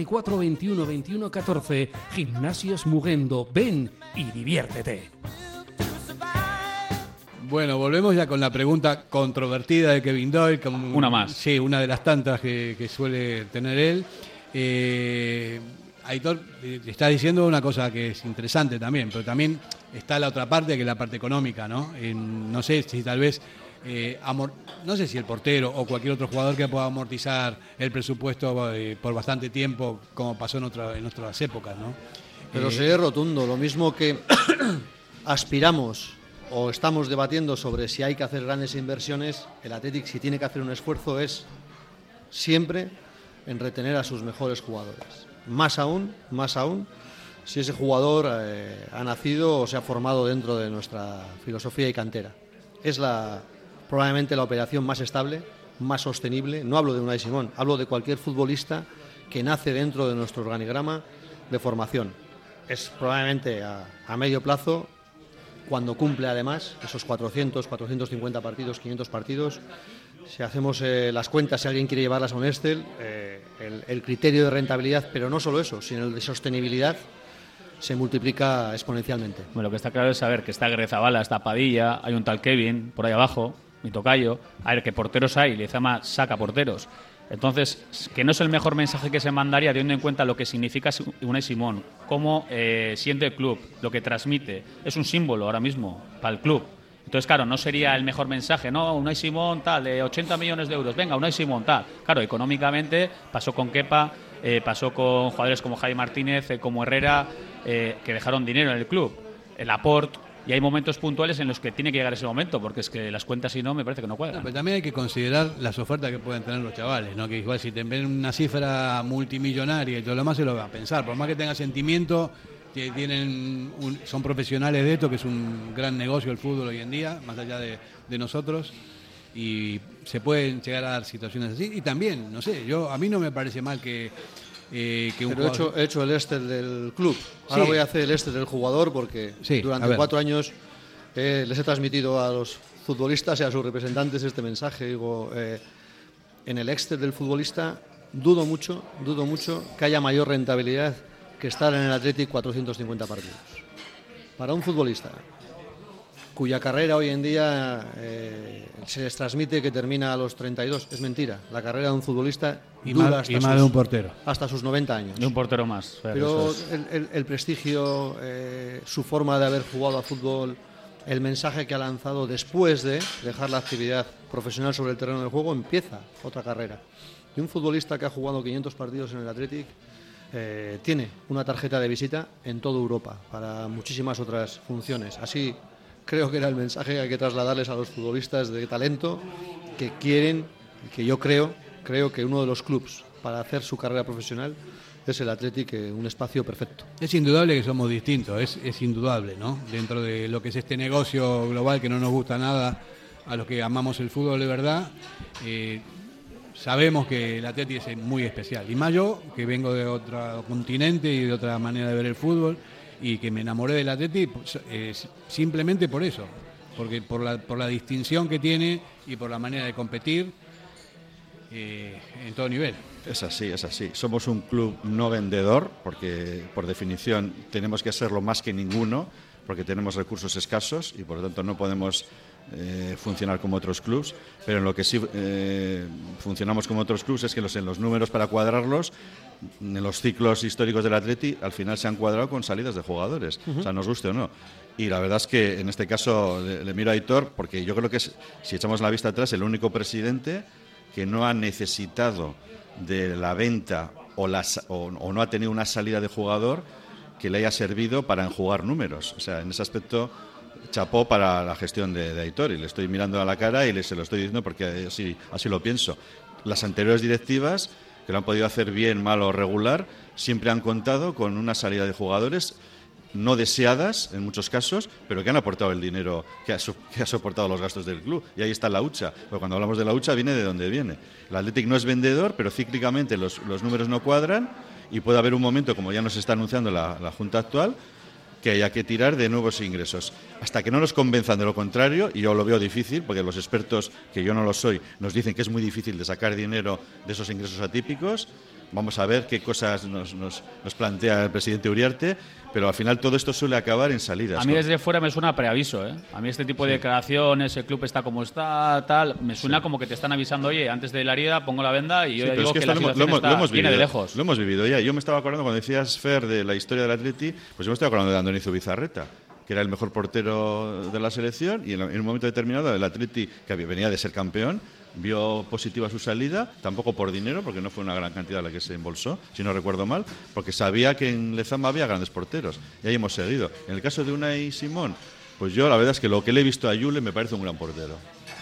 Speaker 8: 24 21 21 14. Gimnasios Mugendo. Ven y diviértete.
Speaker 1: Bueno, volvemos ya con la pregunta controvertida de Kevin Doyle.
Speaker 2: una más.
Speaker 1: Sí, una de las tantas que, suele tener él. Eh, Aitor, eh, está diciendo una cosa que es interesante también, pero también está la otra parte, que es la parte económica, ¿no? no sé si tal vez eh, no sé si el portero o cualquier otro jugador que pueda amortizar el presupuesto eh, por bastante tiempo, como pasó en, otra, en otras épocas, ¿no?
Speaker 4: Pero
Speaker 1: eh,
Speaker 4: sería rotundo, lo mismo que <coughs> aspiramos o estamos debatiendo sobre si hay que hacer grandes inversiones, el Athletic si tiene que hacer un esfuerzo es siempre en retener a sus mejores jugadores. Más aún, más aún, si ese jugador ha nacido o se ha formado dentro de nuestra filosofía y cantera. Es la, probablemente la operación más estable, más sostenible. No hablo de Unai Simón, hablo de cualquier futbolista que nace dentro de nuestro organigrama de formación. Es probablemente a, medio plazo, cuando cumple además esos 400, 450 partidos, 500 partidos. Si hacemos eh, las cuentas, si alguien quiere llevarlas a un Excel, eh, el, el criterio de rentabilidad, pero no solo eso, sino el de sostenibilidad, se multiplica exponencialmente.
Speaker 2: Bueno, lo que está claro es saber que está Grezabala, está Padilla, hay un tal Kevin por ahí abajo, mi tocayo, a ver qué porteros hay, Lezama saca porteros. Entonces, que no es el mejor mensaje que se mandaría teniendo en cuenta lo que significa Unai Simón, cómo eh, siente el club, lo que transmite. Es un símbolo ahora mismo para el club. Entonces, claro, no sería el mejor mensaje, ¿no? Unai Simón tal, de 80 millones de euros, venga, Unai Simón tal. Claro, económicamente pasó con Kepa, eh, pasó con jugadores como Javi Martínez, eh, como Herrera, que dejaron dinero en el club. El aporte y hay momentos puntuales en los que tiene que llegar ese momento, porque es que las cuentas si no me parece que no cuadran.
Speaker 1: pero también hay que considerar las ofertas que pueden tener los chavales, ¿no? que igual si te ven una cifra multimillonaria y todo lo demás se lo va a pensar, por más que tenga sentimiento, tienen son profesionales de esto, que es un gran negocio el fútbol hoy en día, más allá de, de nosotros y se pueden llegar a dar situaciones así y también no sé yo a mí no me parece mal que
Speaker 4: eh, Pero he, hecho, el este del club. Ahora voy a hacer el este del jugador porque durante cuatro años eh, les he transmitido a los futbolistas y a sus representantes este mensaje. Digo, eh, en el este del futbolista dudo mucho, dudo mucho que haya mayor rentabilidad que estar en el Athletic 450 partidos. Para un futbolista cuya carrera hoy en día eh, se les transmite que termina a los 32. Es mentira. La carrera de un futbolista
Speaker 1: y dura hasta, sus, de un portero.
Speaker 4: hasta sus 90 años.
Speaker 2: De un portero más.
Speaker 4: Pero el, prestigio, eh, su forma de haber jugado a fútbol, el mensaje que ha lanzado después de dejar la actividad profesional sobre el terreno del juego, empieza otra carrera. Y un futbolista que ha jugado 500 partidos en el Athletic eh, tiene una tarjeta de visita en toda Europa para muchísimas otras funciones. Así creo que era el mensaje que hay que trasladarles a los futbolistas de talento que quieren, que yo creo, creo que uno de los clubes para hacer su carrera profesional es el Athletic, eh, un espacio perfecto.
Speaker 1: Es indudable que somos distintos, es, es indudable, ¿no? Dentro de lo que es este negocio global que no nos gusta nada a los que amamos el fútbol de verdad, eh, sabemos que el Athletic es muy especial. Y más yo, que vengo de otro continente y de otra manera de ver el fútbol, y que me enamoré del Atleti pues, simplemente por eso, porque por la, por la distinción que tiene y por la manera de competir eh, en todo nivel.
Speaker 3: Es así, es así. Somos un club no vendedor, porque por definición tenemos que serlo más que ninguno, porque tenemos recursos escasos y por lo tanto no podemos eh, funcionar como otros clubs, pero en lo que sí eh, funcionamos como otros clubs es que los, en los números para cuadrarlos en los ciclos históricos del Atleti al final se han cuadrado con salidas de jugadores, o sea, nos guste o no. Y la verdad es que en este caso le, le miro a Aitor porque yo creo que es, si echamos la vista atrás, el único presidente que no ha necesitado de la venta o, las, o, o no ha tenido una salida de jugador que le haya servido para enjugar números. O sea, en ese aspecto chapó para la gestión de, de Aitor y le estoy mirando a la cara y le, se lo estoy diciendo porque así, así lo pienso. Las anteriores directivas, que lo han podido hacer bien, mal o regular, siempre han contado con una salida de jugadores no deseadas en muchos casos, pero que han aportado el dinero que ha, soportado los gastos del club. Y ahí está la hucha. Porque cuando hablamos de la hucha viene de donde viene. El Athletic no es vendedor, pero cíclicamente los, números no cuadran y puede haber un momento, como ya nos está anunciando la Junta actual, que haya que tirar de nuevos ingresos. Hasta que no nos convenzan de lo contrario, y yo lo veo difícil, porque los expertos, que yo no lo soy, nos dicen que es muy difícil de sacar dinero de esos ingresos atípicos. Vamos a ver qué cosas nos, nos- plantea el presidente Uriarte, pero al final todo esto suele acabar en salidas.
Speaker 2: A mí desde fuera me suena a preaviso, ¿eh? A mí este tipo de declaraciones, el club está como está, tal, me suena como que te están avisando, oye, antes de la herida pongo la venda y yo
Speaker 3: Sí,
Speaker 2: digo
Speaker 3: es que
Speaker 2: la
Speaker 3: lo hemos-
Speaker 2: situación
Speaker 3: lo hemos-
Speaker 2: está-
Speaker 3: lo hemos
Speaker 2: viene
Speaker 3: vivido,
Speaker 2: de lejos.
Speaker 3: Lo hemos vivido ya. Yo me estaba acordando cuando decías, Fer, de la historia del Atleti, pues yo me estoy acordando de Andonizo Bizarreta, que era el mejor portero de la selección y en, un momento determinado el Atleti, que venía de ser campeón, vio positiva su salida, tampoco por dinero, porque no fue una gran cantidad la que se embolsó, si no recuerdo mal, porque sabía que en Lezama había grandes porteros. Y ahí hemos seguido. En el caso de Unai Simón, pues yo la verdad es que lo que le he visto a Yule me parece un gran portero.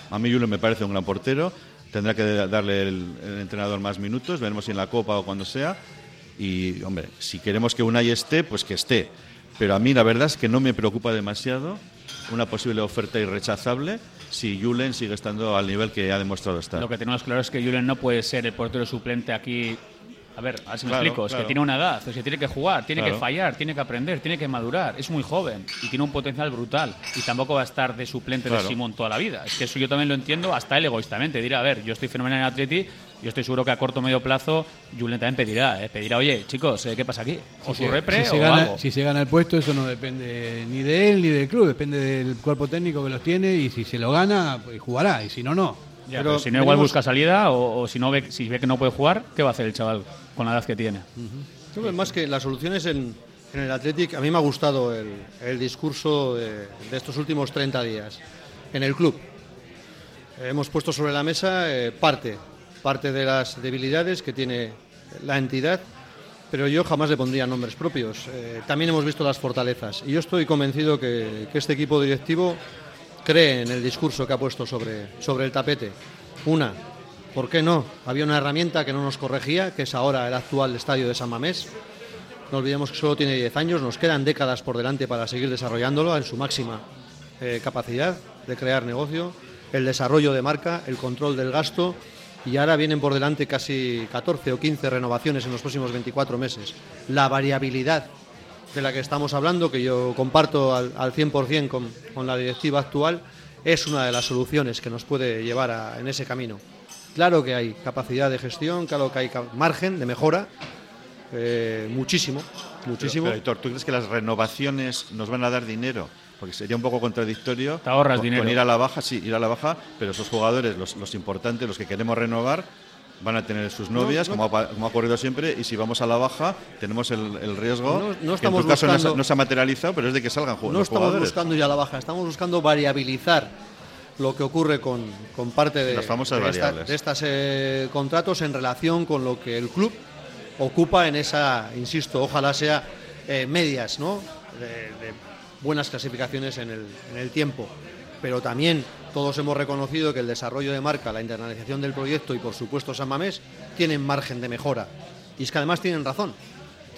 Speaker 3: A mí Yule me parece un gran portero. Tendrá que darle el, el entrenador más minutos, veremos si en la Copa o cuando sea. Y, hombre, si queremos que Unai esté, pues que esté. Pero a mí la verdad es que no me preocupa demasiado una posible oferta irrechazable si Julen sigue estando al nivel que ha demostrado estar.
Speaker 2: Lo que tenemos claro es que Julen no puede ser el portero suplente aquí. A ver, a ver si me
Speaker 3: Claro,
Speaker 2: explico. Es que tiene una edad, es que tiene que jugar, tiene
Speaker 3: Claro.
Speaker 2: que fallar, tiene que aprender, tiene que madurar. Es muy joven y tiene un potencial brutal. Y tampoco va a estar de suplente de Simón toda la vida. Es que eso yo también lo entiendo, hasta él egoístamente. Dirá, a ver, yo estoy fenomenal en Atleti, yo estoy seguro que a corto o medio plazo Julen también pedirá. ¿eh? Pedirá, oye, chicos, ¿eh? ¿qué pasa aquí? O su repre
Speaker 1: si se
Speaker 2: o
Speaker 1: gana,
Speaker 2: algo.
Speaker 1: Si se gana el puesto, eso no depende ni de él ni del club, depende del cuerpo técnico que los tiene y si se lo gana, pues jugará y si no, no.
Speaker 2: Ya, pero si no, igual busca salida o, o si no ve, si ve que no puede jugar, ¿qué va a hacer el chaval con la edad que tiene?
Speaker 4: Yo creo más que las soluciones en, en el Athletic, a mí me ha gustado el, el discurso de, de estos últimos 30 días en el club. Hemos puesto sobre la mesa eh, parte, parte de las debilidades que tiene la entidad, pero yo jamás le pondría nombres propios. Eh, también hemos visto las fortalezas y yo estoy convencido que, que este equipo directivo cree en el discurso que ha puesto sobre, sobre el tapete. Una, ¿por qué no? Había una herramienta que no nos corregía, que es ahora el actual estadio de San Mamés. No olvidemos que solo tiene 10 años, nos quedan décadas por delante para seguir desarrollándolo en su máxima eh, capacidad de crear negocio, el desarrollo de marca, el control del gasto y ahora vienen por delante casi 14 o 15 renovaciones en los próximos 24 meses. La variabilidad de la que estamos hablando, que yo comparto al, al 100% con, con la directiva actual, es una de las soluciones que nos puede llevar en ese camino. Claro que hay capacidad de gestión, claro que hay margen de mejora, eh, muchísimo, muchísimo.
Speaker 3: Pero, pero, ¿tú crees que las renovaciones nos van a dar dinero? Porque sería un poco contradictorio
Speaker 2: Te ahorras
Speaker 3: con,
Speaker 2: dinero.
Speaker 3: con ir a la baja, sí, ir a la baja, pero esos jugadores, los, los importantes, los que queremos renovar, van a tener sus novias,
Speaker 4: no.
Speaker 3: Como, ha, pa- como ha ocurrido siempre, y si vamos a la baja, tenemos el, el riesgo,
Speaker 4: No- no
Speaker 3: que en
Speaker 4: estamos
Speaker 3: tu caso no se,
Speaker 4: buscando-
Speaker 3: no se ha materializado, pero es de que salgan ju-
Speaker 4: No
Speaker 3: los
Speaker 4: estamos
Speaker 3: jugadores.
Speaker 4: buscando ya la baja, estamos buscando variabilizar lo que ocurre con, con parte de,
Speaker 3: Las famosas
Speaker 4: de esta- de estos contratos en relación con lo que el club ocupa en esa, insisto, ojalá sea eh, medias, ¿no? De, de buenas clasificaciones en el, en el tiempo. Pero también todos hemos reconocido que el desarrollo de marca, la internalización del proyecto y por supuesto San Mamés tienen margen de mejora. Y es que además tienen razón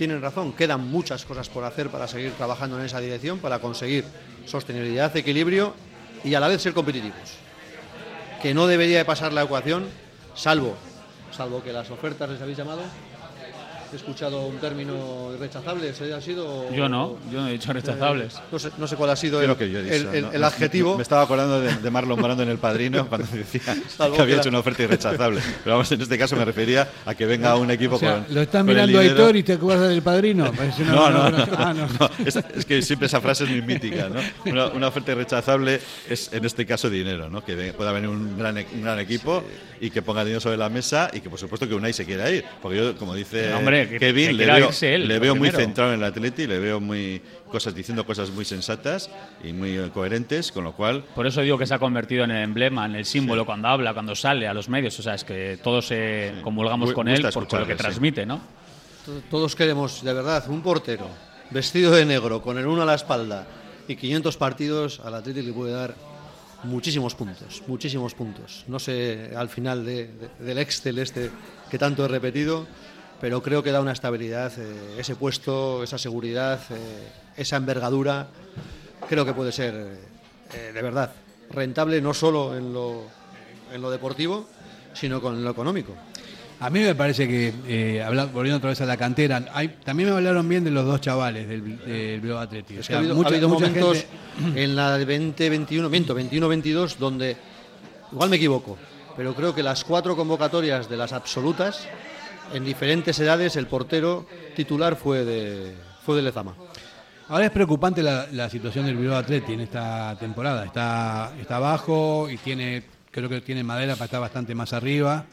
Speaker 4: tienen razón, quedan muchas cosas por hacer para seguir trabajando en esa dirección, para conseguir sostenibilidad, equilibrio y a la vez ser competitivos. Que no debería de pasar la ecuación, salvo, salvo que las ofertas les habéis llamado. He escuchado un término irrechazable, ¿ese ha sido?
Speaker 2: Yo no, yo no he dicho rechazables.
Speaker 4: Eh, no, sé, no sé cuál ha sido el,
Speaker 3: que yo he
Speaker 4: el-
Speaker 3: dicho,
Speaker 4: el-
Speaker 3: ¿no?
Speaker 4: el
Speaker 3: Me-
Speaker 4: adjetivo.
Speaker 3: Me, me estaba acordando de, de Marlon Brando en El Padrino <laughs> cuando decía
Speaker 4: Salvo
Speaker 3: que había hecho una oferta irrechazable. Pero vamos, en este caso me refería a que venga un equipo
Speaker 1: O sea,
Speaker 3: con.
Speaker 1: lo
Speaker 3: con el
Speaker 1: mirando a. Aitor y te acuerdas del padrino. Parece una-
Speaker 3: No, no,
Speaker 1: una-
Speaker 3: no.
Speaker 1: ah, no.
Speaker 3: no. Es, es que siempre esa frase es muy mítica, ¿no? Una, una oferta irrechazable es, en este caso, dinero, ¿no? Que pueda venir un gran, e- un gran equipo y que ponga dinero sobre la mesa y que, por supuesto, que Unai se quiera ir. Porque yo, como dice
Speaker 2: Hombre, Hombre, que-
Speaker 3: Kevin
Speaker 2: que
Speaker 3: le veo,
Speaker 2: irse él,
Speaker 3: le
Speaker 2: lo
Speaker 3: veo muy centrado en el Atleti, le veo muy cosas diciendo cosas muy sensatas y muy coherentes, con lo cual
Speaker 2: Por eso digo que se ha convertido en el emblema, en el símbolo cuando habla, cuando sale a los medios. O sea, es que todos eh, comulgamos con él por, por lo que
Speaker 3: sí.
Speaker 2: transmite, ¿no?
Speaker 4: To- Todos queremos, de verdad, un portero vestido de negro, con el uno a la espalda y 500 partidos, al Atlético le puede dar muchísimos puntos, muchísimos puntos. No sé al final de- de- del Excel este que tanto he repetido, pero creo que da una estabilidad, eh, ese puesto, esa seguridad, eh, esa envergadura, creo que puede ser, eh, de verdad, rentable no solo en lo, en lo deportivo, sino con lo económico.
Speaker 1: A mí me parece que, volviendo otra vez a la cantera, hay, también me hablaron bien de los dos chavales del, del Bilbao Athletic. O
Speaker 4: Es que
Speaker 1: sea,
Speaker 4: ha habido,
Speaker 1: mucha-
Speaker 4: ha habido momentos
Speaker 1: gente-
Speaker 4: en la de 2021, miento, 21-22, donde, igual me equivoco, pero creo que las cuatro convocatorias de las absolutas, en diferentes edades, el portero titular fue de, fue de Lezama.
Speaker 1: Ahora es preocupante la, la situación del Bilbao Athletic en esta temporada. Está, está abajo y tiene, creo que tiene madera para estar bastante más arriba.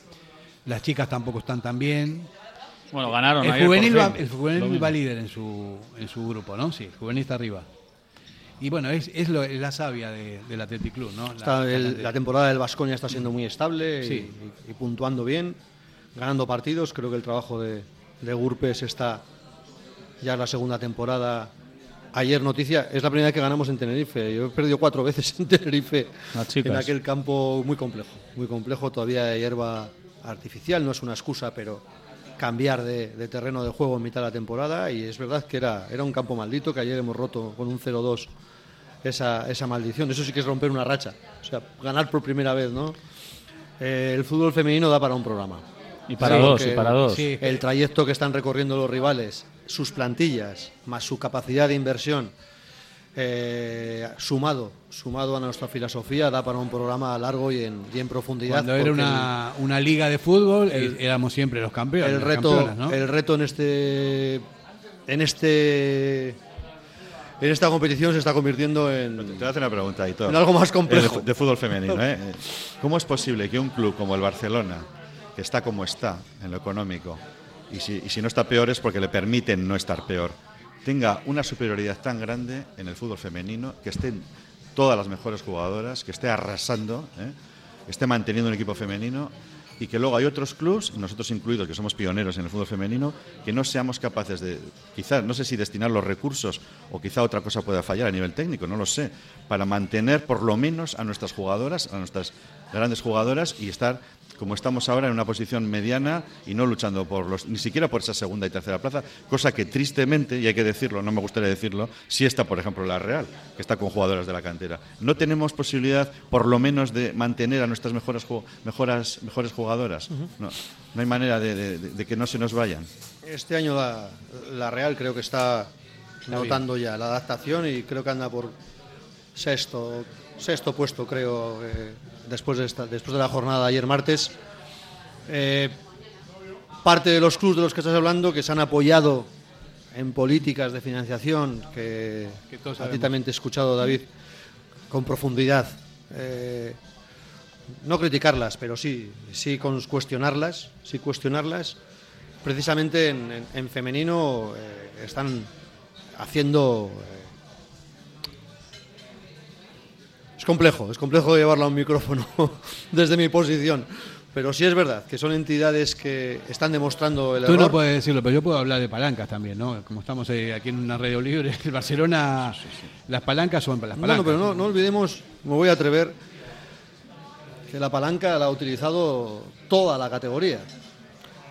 Speaker 1: Las chicas tampoco están tan bien.
Speaker 2: Bueno, ganaron
Speaker 1: El
Speaker 2: ayer por
Speaker 1: juvenil, va, el juvenil va líder en su, en su grupo, ¿no? Sí, el juvenil está arriba. Y bueno, es, es lo- es la savia de- del Athletic Club, ¿no? La-
Speaker 4: Está
Speaker 1: la
Speaker 4: el-
Speaker 1: cantera.
Speaker 4: la temporada del Vasconia está siendo muy estable y-
Speaker 1: Sí.
Speaker 4: y, y puntuando bien, ganando partidos. Creo que el trabajo de, de Gurpes está ya en la segunda temporada. Ayer noticia, es la primera vez que ganamos en Tenerife. Yo he perdido cuatro veces <laughs> en Tenerife, en aquel campo muy complejo. Muy complejo, todavía de hierba artificial, no es una excusa, pero cambiar de, de terreno de juego en mitad de la temporada. Y es verdad que era, era un campo maldito, que ayer hemos roto con un 0-2 esa, esa maldición. Eso sí que es romper una racha. O sea, ganar por primera vez, ¿no? Eh, el fútbol femenino da para un programa.
Speaker 2: Y para dos,
Speaker 4: porque
Speaker 2: y para dos.
Speaker 1: Sí.
Speaker 4: El trayecto que están recorriendo los rivales, sus plantillas, más su capacidad de inversión, eh, sumado, sumado a nuestra filosofía, da para un programa largo y en, y en profundidad.
Speaker 1: Cuando era una, una liga de fútbol,
Speaker 4: el-
Speaker 1: eh, éramos siempre los campeones.
Speaker 4: el reto, el reto en este, en este, en esta competición se está convirtiendo en,
Speaker 3: Te voy a hacer una pregunta, Aitor.
Speaker 4: En algo más complejo.
Speaker 3: De, de fútbol femenino, ¿eh? ¿Cómo es posible que un club como el Barcelona, que está como está en lo económico, y si, no está peor es porque le permiten no estar peor, tenga una superioridad tan grande en el fútbol femenino, que estén todas las mejores jugadoras, que esté arrasando, ¿eh? esté manteniendo un equipo femenino y que luego hay otros clubs, nosotros incluidos, que somos pioneros en el fútbol femenino, que no seamos capaces de, quizás, no sé si destinar los recursos o quizá otra cosa pueda fallar a nivel técnico, no lo sé, para mantener por lo menos a nuestras jugadoras, a nuestras grandes jugadoras y estar como estamos ahora en una posición mediana y no luchando por los ni siquiera por esa segunda y tercera plaza, cosa que tristemente, y hay que decirlo, no me gustaría decirlo, sí está, por ejemplo, la Real, que está con jugadoras de la cantera. No tenemos posibilidad, por lo menos, de mantener a nuestras mejores, mejoras, mejores jugadoras. no, no hay manera de, de- de- de que no se nos vayan.
Speaker 4: Este año la, la Real creo que está notando ya la adaptación y creo que anda por sexto, sexto puesto, creo, eh, después, de esta, después de la jornada de ayer martes. Eh, parte de los clubes de los que estás hablando que se han apoyado en políticas de financiación, que,
Speaker 1: Que todos
Speaker 4: a ti
Speaker 1: sabemos.
Speaker 4: también te he escuchado, David, con profundidad. Eh, no criticarlas, pero sí, sí cuestionarlas, sí cuestionarlas. Precisamente en, en- en femenino eh, están haciendo. Complejo, es complejo llevarla a un micrófono <laughs> desde mi posición, pero sí es verdad que son entidades que están demostrando el
Speaker 1: Tú
Speaker 4: error.
Speaker 1: no puedes decirlo, pero yo puedo hablar de palancas también, ¿no? Como estamos eh, aquí en una radio libre, el Barcelona, las palancas son las palancas.
Speaker 4: Bueno, pero no, no olvidemos, me voy a atrever, que la palanca la ha utilizado toda la categoría.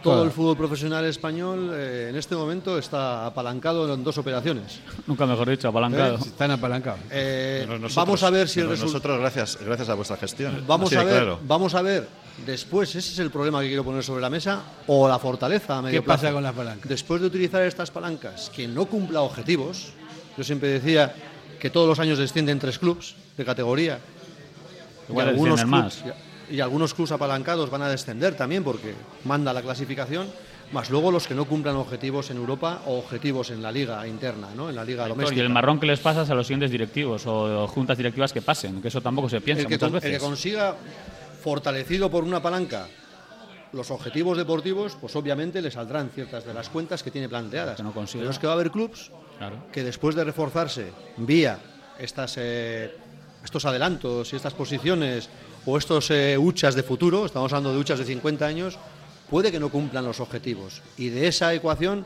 Speaker 4: Todo el fútbol profesional español eh, en este momento está apalancado en dos operaciones.
Speaker 2: Nunca mejor dicho, apalancado.
Speaker 4: ¿Eh?
Speaker 1: Están apalancados.
Speaker 4: Eh,
Speaker 3: nosotros-
Speaker 4: vamos a ver si el resultado.
Speaker 3: Nosotros, gracias, gracias a vuestra gestión.
Speaker 4: Vamos
Speaker 3: Así
Speaker 4: a ver,
Speaker 3: claro.
Speaker 4: vamos a ver después, ese es el problema que quiero poner sobre la mesa, o la fortaleza a medio
Speaker 1: ¿Qué pasa con las palancas?
Speaker 4: Después de utilizar estas palancas, quien no cumpla objetivos, yo siempre decía que todos los años descienden tres clubes de categoría.
Speaker 2: Igual
Speaker 4: y, algunos clubs, y, y algunos clubes apalancados van a descender también porque manda la clasificación, más luego los que no cumplan objetivos en Europa o objetivos en la liga interna, ¿no? en la liga
Speaker 2: Y
Speaker 4: doméstica.
Speaker 2: el marrón que les pasas a los siguientes directivos o juntas directivas que pasen, que eso tampoco se piensa
Speaker 4: el que,
Speaker 2: muchas
Speaker 4: con- el que
Speaker 2: veces.
Speaker 4: consiga, fortalecido por una palanca, los objetivos deportivos, pues obviamente le saldrán ciertas de las cuentas que tiene planteadas. Pero es que va a haber clubs que después de reforzarse vía estas, eh, estos adelantos y estas posiciones o estos eh, huchas de futuro, estamos hablando de huchas de 50 años, puede que no cumplan los objetivos. Y de esa ecuación,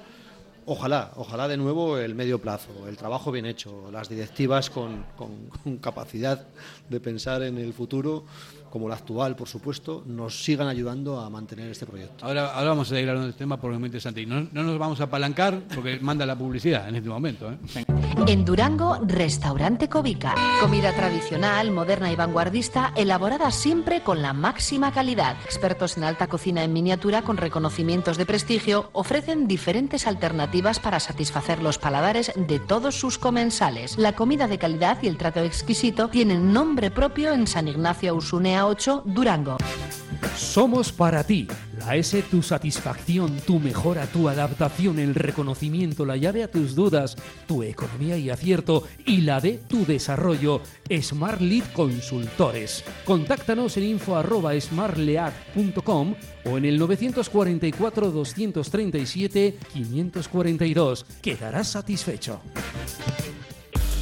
Speaker 4: ojalá, ojalá de nuevo el medio plazo, el trabajo bien hecho, las directivas con, con capacidad de pensar en el futuro como la actual, por supuesto, nos sigan ayudando a mantener este proyecto.
Speaker 1: Ahora, ahora vamos a seguir hablando del tema porque es muy interesante. Y no, no, nos vamos a apalancar porque manda la publicidad en este momento. ¿eh?
Speaker 9: En Durango, Restaurante Covica. Comida tradicional, moderna y vanguardista, elaborada siempre con la máxima calidad. Expertos en alta cocina en miniatura con reconocimientos de prestigio ofrecen diferentes alternativas para satisfacer los paladares de todos sus comensales. La comida de calidad y el trato exquisito tienen nombre propio en San Ignacio Usunea 8, Durango.
Speaker 8: Somos para ti. La S, tu satisfacción, tu mejora, tu adaptación, el reconocimiento, la llave a tus dudas, tu economía y acierto y la de tu desarrollo. Smart Lead Consultores. Contáctanos en info smartlead.com o en el 944 237 542. Quedarás satisfecho.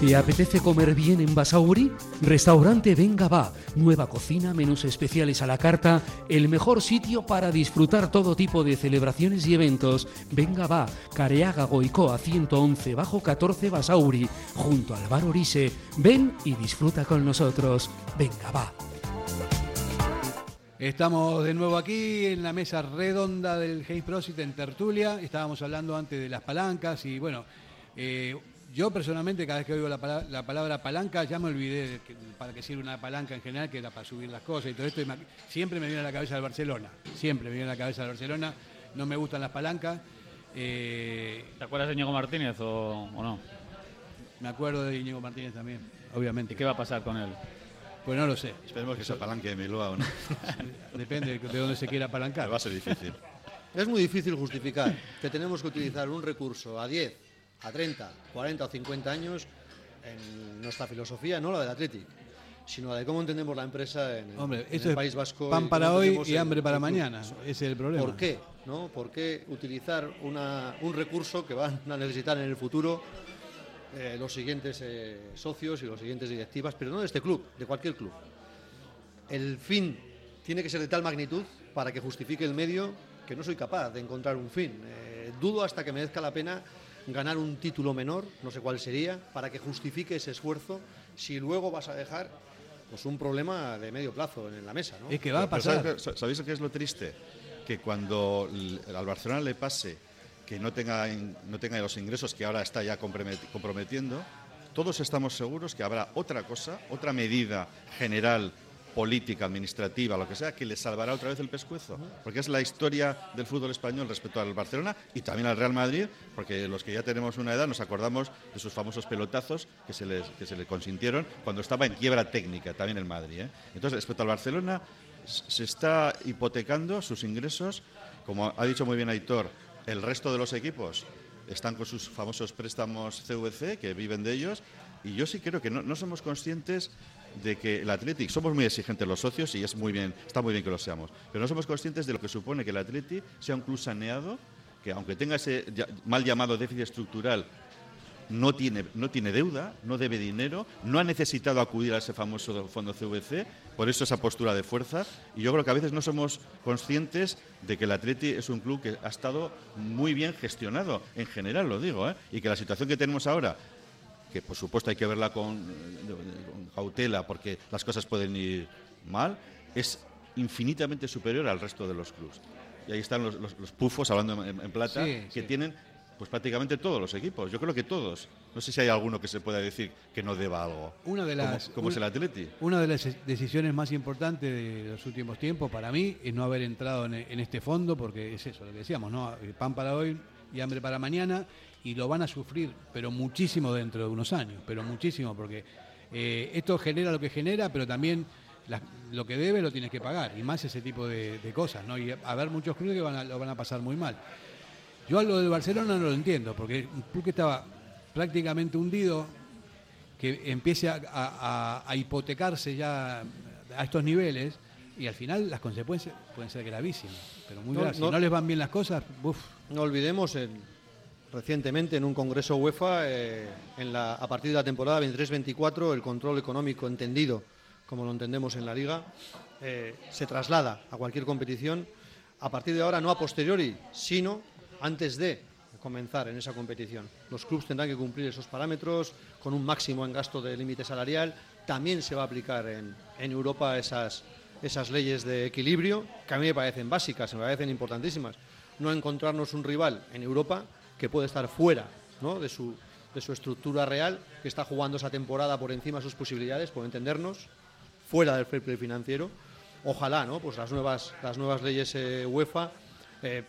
Speaker 8: ¿Te apetece comer bien en Basauri? Restaurante Venga Va. Nueva cocina, menús especiales a la carta, el mejor sitio para disfrutar todo tipo de celebraciones y eventos. Venga Va, Careaga Goicoa 111 bajo 14 Basauri, junto al bar Orise. Ven y disfruta con nosotros. Venga Va.
Speaker 1: Estamos de nuevo aquí en la mesa redonda del James Prosit en Tertulia. Estábamos hablando antes de las palancas y bueno, eh, yo personalmente cada vez que oigo la, pala- la palabra palanca ya me olvidé de que- para qué sirve una palanca en general, que era para subir las cosas y todo esto. y me- siempre me viene a la cabeza el Barcelona. Siempre me viene a la cabeza el Barcelona. No me gustan las palancas. Eh,
Speaker 2: ¿Te acuerdas de Ñigo Martínez o, o no?
Speaker 1: me acuerdo de Íñigo Martínez también, obviamente.
Speaker 2: ¿Y qué va a pasar con él?
Speaker 1: Pues no lo sé.
Speaker 3: Esperemos que se apalanque de Bilbao, ¿o ¿no? <laughs>
Speaker 1: Depende de dónde se quiera apalancar. <laughs>
Speaker 3: Va a ser difícil.
Speaker 4: Es muy difícil justificar que tenemos que utilizar un recurso a 10, a 30, 40 o 50 años en nuestra filosofía, no la del Athletic, sino la de cómo entendemos la empresa en, el-
Speaker 1: Hombre,
Speaker 4: en
Speaker 1: esto
Speaker 4: el
Speaker 1: es
Speaker 4: País Vasco.
Speaker 1: pan para hoy y
Speaker 4: el-
Speaker 1: hambre para
Speaker 4: el
Speaker 1: mañana. Ese es el problema.
Speaker 4: ¿Por qué? ¿No? ¿Por qué utilizar una- un recurso que van a necesitar en el futuro eh, los siguientes eh, socios y los siguientes directivas, pero no de este club, de cualquier club? El fin tiene que ser de tal magnitud para que justifique el medio que no soy capaz de encontrar un fin. Eh, dudo hasta que merezca la pena ganar un título menor, no sé cuál sería, para que justifique ese esfuerzo si luego vas a dejar pues un problema de medio plazo en la mesa. ¿no?
Speaker 1: Es que va a
Speaker 3: Pero
Speaker 1: pasar.
Speaker 3: ¿sabes, sabéis qué es lo triste? Que cuando al Barcelona le pase que no tenga, in- no tenga los ingresos que ahora está ya comprometi- comprometiendo, todos estamos seguros que habrá otra cosa, otra medida general política, administrativa, lo que sea, que le salvará otra vez el pescuezo. Porque es la historia del fútbol español respecto al Barcelona y también al Real Madrid, porque los que ya tenemos una edad nos acordamos de sus famosos pelotazos que se, les, que se le consintieron cuando estaba en quiebra técnica, también el Madrid. ¿eh? Entonces, respecto al Barcelona, se está hipotecando sus ingresos, como ha dicho muy bien Aitor, el resto de los equipos están con sus famosos préstamos CVC, que viven de ellos, y yo sí creo que no, no somos conscientes de que el Athletic, somos muy exigentes los socios y es muy bien, está muy bien que lo seamos, pero no somos conscientes de lo que supone que el Athletic sea un club saneado, que aunque tenga ese mal llamado déficit estructural, no tiene, no tiene deuda, no debe dinero, no ha necesitado acudir a ese famoso fondo CVC, por eso esa postura de fuerza. Y yo creo que a veces no somos conscientes de que el Atleti es un club que ha estado muy bien gestionado, en general lo digo, ¿eh? y que la situación que tenemos ahora, que por supuesto hay que verla con, eh, con cautela porque las cosas pueden ir mal, es infinitamente superior al resto de los clubes. Y ahí están los, los- los pufos, hablando en, en plata,
Speaker 1: Sí,
Speaker 3: que
Speaker 1: sí.
Speaker 3: tienen pues prácticamente todos los equipos. Yo creo que todos. No sé si hay alguno que se pueda decir que no deba algo.
Speaker 1: Una de
Speaker 3: Como-
Speaker 1: las-
Speaker 3: como, es el Atleti.
Speaker 1: Una de las decisiones más importantes de los últimos tiempos para mí es no haber entrado en, en este fondo, porque es eso, lo que decíamos, ¿no? Pan para hoy y hambre para mañana, y lo van a sufrir, pero muchísimo dentro de unos años, pero muchísimo, porque eh, esto genera lo que genera, pero también la- lo que debe lo tienes que pagar, y más ese tipo de, de cosas, ¿no? Y a haber muchos clubes que van a- lo van a pasar muy mal. Yo a lo del Barcelona no lo entiendo, porque un club que estaba prácticamente hundido, que empiece a, a- a- a hipotecarse ya a estos niveles y al final las consecuencias pueden ser gravísimas, pero muy
Speaker 4: No,
Speaker 1: graves.
Speaker 4: no-
Speaker 1: si no les van bien las cosas, uf,
Speaker 4: No olvidemos, en- recientemente en un congreso UEFA, eh, a partir de la temporada 23-24, el control económico entendido, como lo entendemos en la Liga, eh, se traslada a cualquier competición, a partir de ahora no a posteriori, sino antes de comenzar en esa competición. Los clubes tendrán que cumplir esos parámetros con un máximo en gasto de límite salarial. También se va a aplicar en, en Europa esas, esas leyes de equilibrio, que a mí me parecen básicas, me parecen importantísimas. No encontrarnos un rival en Europa que puede estar fuera de, su, de su estructura real, que está jugando esa temporada por encima de sus posibilidades, por entendernos, fuera del fair play financiero. Ojalá, ¿no? Pues las nuevas, las nuevas leyes eh, UEFA eh,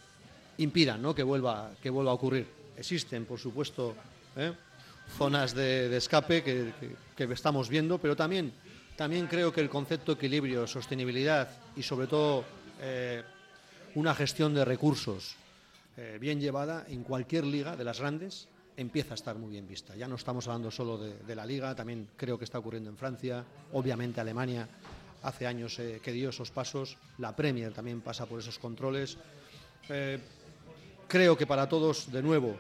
Speaker 4: impidan, ¿no? Que vuelva, que vuelva a ocurrir. Existen, por supuesto, ¿eh? zonas de, escape que, que- que estamos viendo, pero también, también creo que el concepto equilibrio, sostenibilidad y sobre todo una gestión de recursos eh, bien llevada en cualquier liga de las grandes empieza a estar muy bien vista. Ya no estamos hablando solo de, la liga, también creo que está ocurriendo en Francia, obviamente Alemania hace años eh, que dio esos pasos, la Premier también pasa por esos controles. Eh, creo que para todos, de nuevo,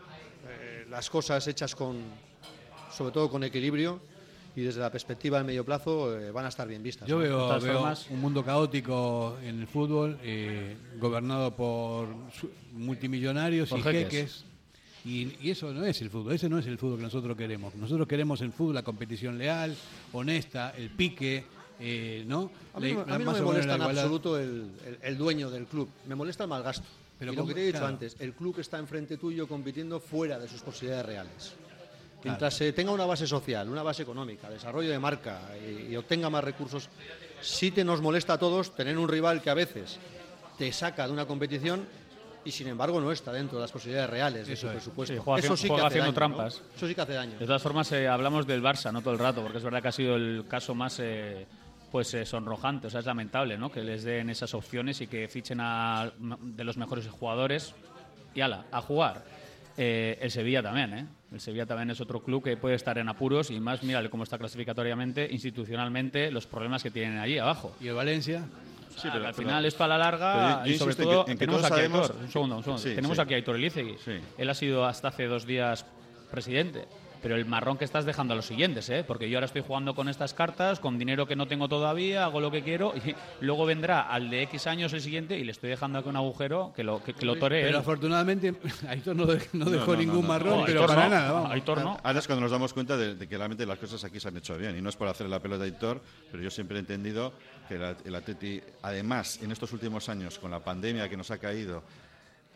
Speaker 4: las cosas hechas con, sobre todo con equilibrio y desde la perspectiva de medio plazo, eh, van a estar bien vistas.
Speaker 1: yo
Speaker 4: ¿no?
Speaker 1: veo,
Speaker 2: formas-
Speaker 1: un mundo caótico en el fútbol, eh, gobernado por multimillonarios
Speaker 2: Por
Speaker 1: y
Speaker 2: jeques.
Speaker 1: jeques. Y, y eso no es el fútbol, ese no es el fútbol que nosotros queremos. Nosotros queremos el fútbol, la competición leal, honesta, el pique, eh, ¿no?
Speaker 4: A mí, no-
Speaker 1: La-
Speaker 4: a mí no
Speaker 1: más
Speaker 4: me molesta en
Speaker 1: igualdad.
Speaker 4: absoluto el, el- el dueño del club, me molesta el mal gasto.
Speaker 1: Pero
Speaker 4: y lo que te he dicho
Speaker 1: claro.
Speaker 4: antes, el club está enfrente tuyo compitiendo fuera de sus posibilidades reales. Mientras eh, tenga una base social, una base económica, desarrollo de marca y, y obtenga más recursos, sí te nos molesta a todos tener un rival que a veces te saca de una competición y sin embargo no está dentro de las posibilidades reales de
Speaker 1: Eso
Speaker 4: su
Speaker 1: es.
Speaker 4: presupuesto.
Speaker 2: Sí, juega
Speaker 4: Eso sí que hace
Speaker 2: haciendo
Speaker 4: daño, ¿no?
Speaker 2: trampas.
Speaker 4: Eso sí que hace daño.
Speaker 2: De todas formas, eh, hablamos del Barça, no todo el rato, porque es verdad que ha sido el caso más eh, pues eh, sonrojante. O sea, es lamentable ¿no? que les den esas opciones y que fichen a de los mejores jugadores y ala, a jugar. Eh, el Sevilla también, ¿eh? El Sevilla también es otro club que puede estar en apuros y más, mírale cómo está clasificatoriamente, institucionalmente, los problemas que tienen allí abajo.
Speaker 1: ¿Y el Valencia?
Speaker 2: Sí,
Speaker 3: pero-
Speaker 2: al
Speaker 3: pero-
Speaker 2: final es para la larga
Speaker 3: yo- yo
Speaker 2: y sobre todo
Speaker 3: que-
Speaker 2: tenemos aquí a Aitor. Un segundo, un segundo.
Speaker 3: Sí,
Speaker 2: tenemos
Speaker 3: sí.
Speaker 2: aquí a Aitor Elizegui.
Speaker 3: Sí.
Speaker 2: Él ha sido hasta hace dos días presidente. Pero el marrón que estás dejando a los siguientes, ¿eh? Porque yo ahora estoy jugando con estas cartas, con dinero que no tengo todavía, hago lo que quiero y luego vendrá al de X años el siguiente y le estoy dejando aquí un agujero que lo, que, que lo toree
Speaker 1: Pero
Speaker 2: él.
Speaker 1: afortunadamente <laughs> Aitor no, de- no
Speaker 3: No,
Speaker 1: dejó
Speaker 3: no,
Speaker 1: ningún
Speaker 3: no, no.
Speaker 1: marrón,
Speaker 2: No,
Speaker 1: pero
Speaker 2: Aitor
Speaker 1: para
Speaker 2: no.
Speaker 1: nada. vamos.
Speaker 2: Aitor no.
Speaker 3: Ahora es cuando nos damos cuenta de, de que realmente las cosas aquí se han hecho bien. Y no es por hacer la pelota a Hitor, pero yo siempre he entendido que el, el Atleti, además, en estos últimos años, con la pandemia que nos ha caído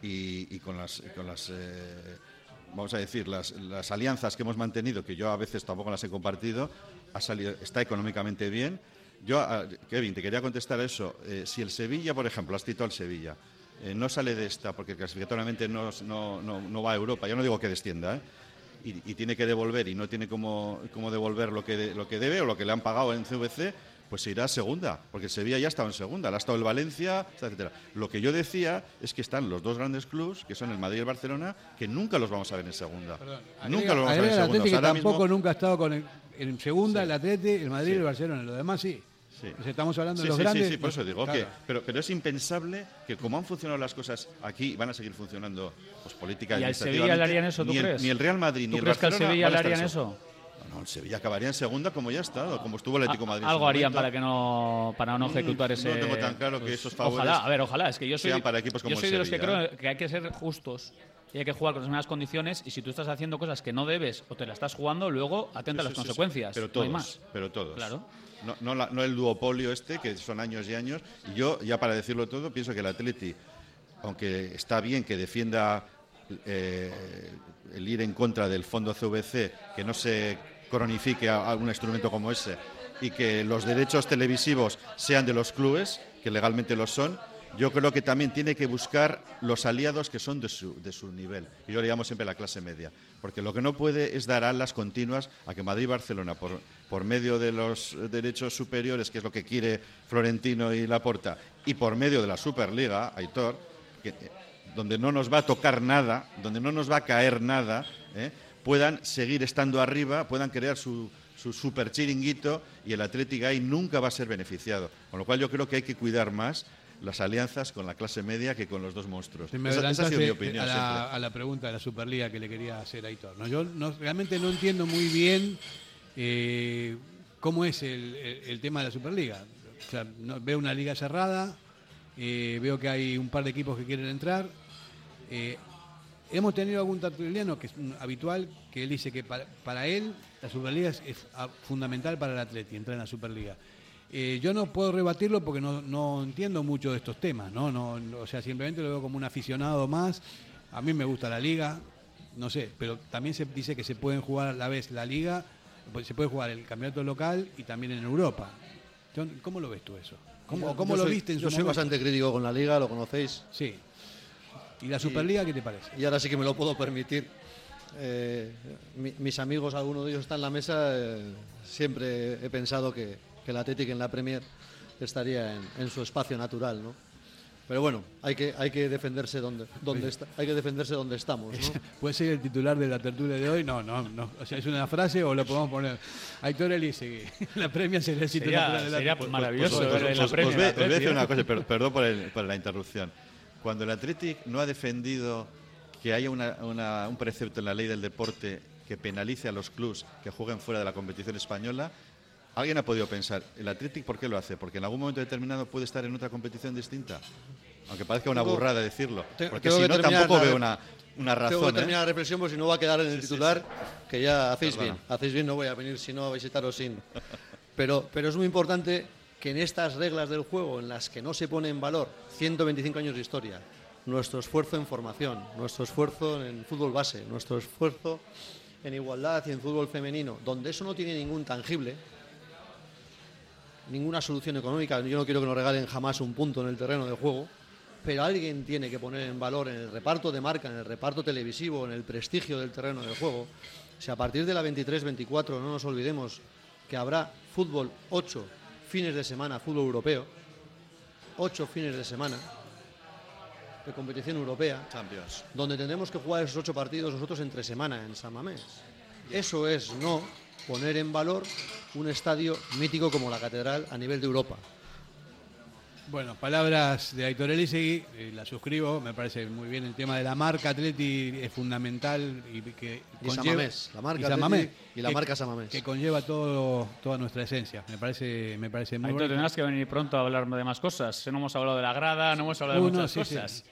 Speaker 3: y, y con las, con las eh, vamos a decir, las, alianzas que hemos mantenido, que yo a veces tampoco las he compartido, está económicamente bien. Yo, a- Kevin, te quería contestar eso. Eh, si el Sevilla, por ejemplo, has citado al Sevilla, eh, no sale de esta porque clasificatoriamente no, no, no, va a Europa, yo no digo que descienda, ¿eh? y, tiene que devolver y no tiene cómo, cómo devolver lo que, lo que debe o lo que le han pagado en CVC, pues se irá a segunda, porque el Sevilla ya ha estado en segunda, le ha estado el Valencia, etcétera. Lo que yo decía es que están los dos grandes clubes, que son el Madrid y el Barcelona, que nunca los vamos a ver en segunda. nunca los vamos a ver en
Speaker 1: el
Speaker 3: segunda.
Speaker 1: Atlético
Speaker 3: O sea,
Speaker 1: que
Speaker 3: ahora
Speaker 1: tampoco
Speaker 3: mismo-
Speaker 1: nunca ha estado con el, en segunda,
Speaker 3: Sí.
Speaker 1: el Atlético, el Madrid y el Barcelona. Lo demás sí.
Speaker 3: Sí.
Speaker 1: Pues estamos hablando
Speaker 3: Sí,
Speaker 1: de los
Speaker 3: sí,
Speaker 1: grandes.
Speaker 3: Sí, sí, por eso digo
Speaker 1: Claro.
Speaker 3: que. Pero, pero es impensable que, como han funcionado las cosas aquí, van a seguir funcionando pues, política
Speaker 2: ¿Y al Sevilla le harían eso, tú
Speaker 3: ni el,
Speaker 2: crees?
Speaker 3: Ni el Real Madrid
Speaker 2: ¿Tú
Speaker 3: ni el
Speaker 2: crees que al Sevilla le harían eso?
Speaker 3: No, el Sevilla acabaría en segunda como ya ha estado, como estuvo el Atlético Madrid.
Speaker 2: Algo harían para que no para no
Speaker 3: Mm,
Speaker 2: ejecutar
Speaker 3: no
Speaker 2: ese. pues,
Speaker 3: tengo tan claro que esos favores
Speaker 2: Ojalá, a ver, ojalá. Es que yo soy,
Speaker 3: para equipos como
Speaker 2: yo
Speaker 3: el
Speaker 2: soy de los que creo que hay que ser justos y hay que jugar con las mismas condiciones y si tú estás haciendo cosas que no debes o te la estás jugando, luego atenta a las
Speaker 3: Sí, sí, sí,
Speaker 2: consecuencias.
Speaker 3: Pero
Speaker 2: no
Speaker 3: todos,
Speaker 2: hay más.
Speaker 3: pero todos.
Speaker 2: Claro.
Speaker 3: No, no, la- no el duopolio este, que son años y años. Y yo, ya para decirlo todo, pienso que el Atleti, aunque está bien que defienda eh, el ir en contra del fondo CVC, que no se cronifique a, un instrumento como ese, y que los derechos televisivos sean de los clubes, que legalmente lo son, yo creo que también tiene que buscar los aliados que son de su, de su nivel. Y yo le llamo siempre la clase media. Porque lo que no puede es dar alas continuas a que Madrid y Barcelona, por, por medio de los derechos superiores, que es lo que quiere Florentino y Laporta, y por medio de la Superliga, Aitor, que, eh, donde no nos va a tocar nada, donde no nos va a caer nada, ¿eh? Puedan seguir estando arriba, puedan crear su, su super chiringuito y el Athletic ahí nunca va a ser beneficiado. Con lo cual yo creo que hay que cuidar más las alianzas con la clase media que con los dos monstruos.
Speaker 1: Me
Speaker 3: Esa, esa ha sido mi
Speaker 1: adelantaste
Speaker 3: opinión
Speaker 1: a la, a la pregunta de la Superliga que le quería hacer a Aitor. ¿no? Yo no- realmente no entiendo muy bien eh, cómo es el, el- el tema de la Superliga. O sea, no- veo una liga cerrada, eh, veo que hay un par de equipos que quieren entrar. Eh, hemos tenido algún tertuliano que es habitual que él dice que para, para él la Superliga es, es, fundamental para el Atleti, entrar en la Superliga. Eh, yo no puedo rebatirlo porque no, no entiendo mucho de estos temas, ¿no? No, no, O sea, simplemente lo veo como un aficionado más. A mí me gusta la liga, no sé, pero también se dice que se pueden jugar a la vez la liga, pues se puede jugar el campeonato local y también en Europa. Yo- ¿Cómo lo ves tú eso? ¿Cómo,
Speaker 4: Yo-
Speaker 1: cómo
Speaker 4: yo
Speaker 1: lo
Speaker 4: soy-
Speaker 1: viste en
Speaker 4: Yo
Speaker 1: su
Speaker 4: soy
Speaker 1: momento?
Speaker 4: bastante crítico con la liga, lo conocéis.
Speaker 1: Sí. ¿Y la Superliga qué te parece?
Speaker 4: Y ahora sí que me lo puedo permitir. Eh, mi- mis amigos, alguno de ellos está en la mesa, eh, siempre he pensado que, que el Athletic en la Premier estaría en, en su espacio natural, ¿no? Pero bueno, hay que, hay que defenderse donde, donde está, hay que defenderse donde estamos, ¿no? <laughs>
Speaker 1: ¿Puede ser el titular de la tertulia de hoy? No, no, no. O sea, es una frase o lo podemos poner. Aitor Elise, <laughs> la premia sería el
Speaker 2: Sería-
Speaker 1: titular de la
Speaker 2: sería maravilloso
Speaker 3: Pues- pues-
Speaker 2: la
Speaker 3: pues- os voy-
Speaker 2: al
Speaker 3: os voy a decir una cosa, per- perdón por, el- por la interrupción. Cuando el Athletic no ha defendido que haya una- una- un precepto en la ley del deporte que penalice a los clubes que jueguen fuera de la competición española, alguien ha podido pensar, ¿el Athletic por qué lo hace? Porque en algún momento determinado puede estar en otra competición distinta. Aunque parezca una burrada decirlo. Porque si no, tampoco veo una, una razón.
Speaker 4: Tengo que
Speaker 3: ¿eh?
Speaker 4: terminar la reflexión porque si no va a quedar en el titular, que ya hacéis
Speaker 3: Perdona.
Speaker 4: bien. Hacéis bien, no voy a venir si no a visitaros sin. Pero, pero es muy importante que en estas reglas del juego, en las que no se pone en valor 125 años de historia, nuestro esfuerzo en formación, nuestro esfuerzo en fútbol base, nuestro esfuerzo en igualdad y en fútbol femenino, donde eso no tiene ningún tangible, ninguna solución económica, yo no quiero que nos regalen jamás un punto en el terreno de juego, pero alguien tiene que poner en valor en el reparto de marca, en el reparto televisivo, en el prestigio del terreno de juego. Si a partir de la 23-24 no nos olvidemos que habrá fútbol 8 fines de semana, fútbol europeo, 8 fines de semana de competición europea,
Speaker 3: Champions.
Speaker 4: donde tendremos que jugar esos 8 partidos nosotros entre semana en San Mamés. Eso es no poner en valor un estadio mítico como la Catedral a nivel de Europa.
Speaker 1: Bueno, palabras de Aitor Elisegui, eh, la suscribo, me parece muy bien el tema de la marca Atleti es fundamental y que
Speaker 4: Y Mamés, la marca
Speaker 1: y San
Speaker 4: Atleti
Speaker 1: Mamés,
Speaker 4: y la
Speaker 1: que-
Speaker 4: marca San Mamés.
Speaker 1: que conlleva todo toda nuestra esencia. Me parece me parece muy
Speaker 2: Aitor,
Speaker 1: bueno.
Speaker 2: tendrás que venir pronto a hablar de más cosas. No hemos hablado de la grada, no hemos hablado de
Speaker 1: Uh,
Speaker 2: muchas
Speaker 1: sí, sí.
Speaker 2: cosas.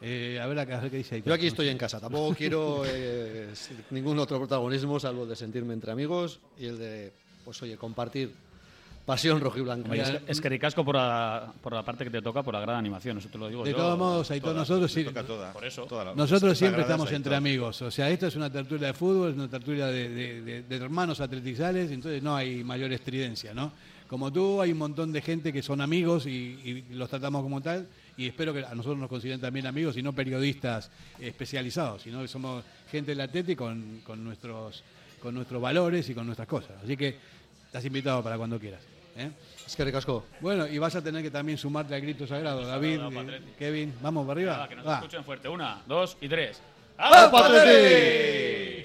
Speaker 1: Eh, a ver, a ver qué dice Aitor.
Speaker 4: Yo aquí estoy en casa, tampoco quiero eh, ningún otro protagonismo salvo el de sentirme entre amigos y el de, pues oye, compartir pasión rojiblanca.
Speaker 2: Es, es que ricasco por la, por la parte que te toca por la grada animación, eso te lo digo
Speaker 1: De
Speaker 2: yo.
Speaker 1: todos modos, Aitor, nosotros sí,
Speaker 3: me toca toda,
Speaker 2: Por eso.
Speaker 3: toda la-
Speaker 1: Nosotros siempre estamos
Speaker 3: es
Speaker 1: entre amigos. O sea, esto es una tertulia de fútbol, es una tertulia de, de- de- de hermanos atletizales, entonces no hay mayor estridencia, ¿no? Como tú, hay un montón de gente que son amigos y, y los tratamos como tal, y espero que a nosotros nos consideren también amigos y no periodistas especializados, sino que somos gente del Atleti con, con nuestros, con nuestros valores y con nuestras cosas. Así que estás invitado para cuando quieras. ¿Eh?
Speaker 4: Es que ricasco.
Speaker 1: Bueno, y vas a tener que también sumarte al grito sagrado, David, eh. Kevin, vamos para arriba.
Speaker 2: Que nos
Speaker 1: Va.
Speaker 2: escuchen fuerte. Una, dos y tres.
Speaker 4: ¡Alpa
Speaker 2: Atleti!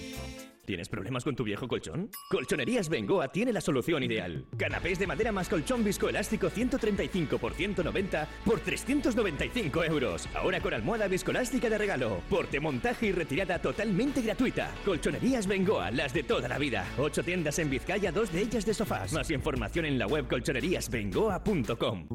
Speaker 5: ¿Tienes problemas con tu viejo colchón? Colchonerías Bengoa tiene la solución ideal. Canapés de madera más colchón viscoelástico 135 por 190 por 395 euros. Ahora con almohada viscoelástica de regalo. Porte, montaje y retirada totalmente gratuita. Colchonerías Bengoa, las de toda la vida. Ocho tiendas en Vizcaya, dos de ellas de sofás. Más información en la web colchoneríasbengoa.com.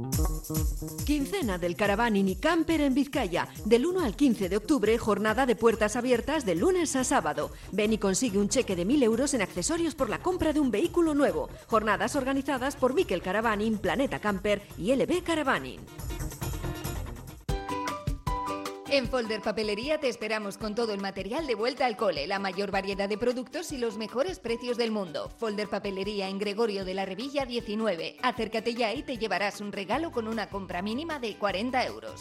Speaker 6: Quincena del Caravaning y Camper en Vizcaya. Del 1 al 15 de octubre, jornada de puertas abiertas de lunes a sábado. Ven y consigue un cheque de 1.000 euros en accesorios por la compra de un vehículo nuevo. Jornadas organizadas por Miquel Caravaning, Planeta Camper y LB Caravaning.
Speaker 10: En Folder Papelería te esperamos con todo el material de vuelta al cole, la mayor variedad de productos y los mejores precios del mundo. Folder Papelería en Gregorio de la Revilla 19. Acércate ya y te llevarás un regalo con una compra mínima de 40 euros.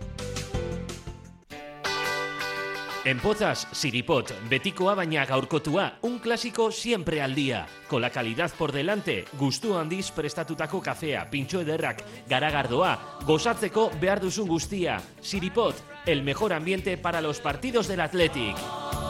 Speaker 7: En Pozas, Siripot, betikoa baina gaurkotua, un clásico siempre al día. Con la calidad por delante, gustu handiz prestatutako kafea, pintxo ederrak, garagardoa, gozatzeko behar duzun guztia. Siripot, el mejor ambiente para los partidos del Athletic.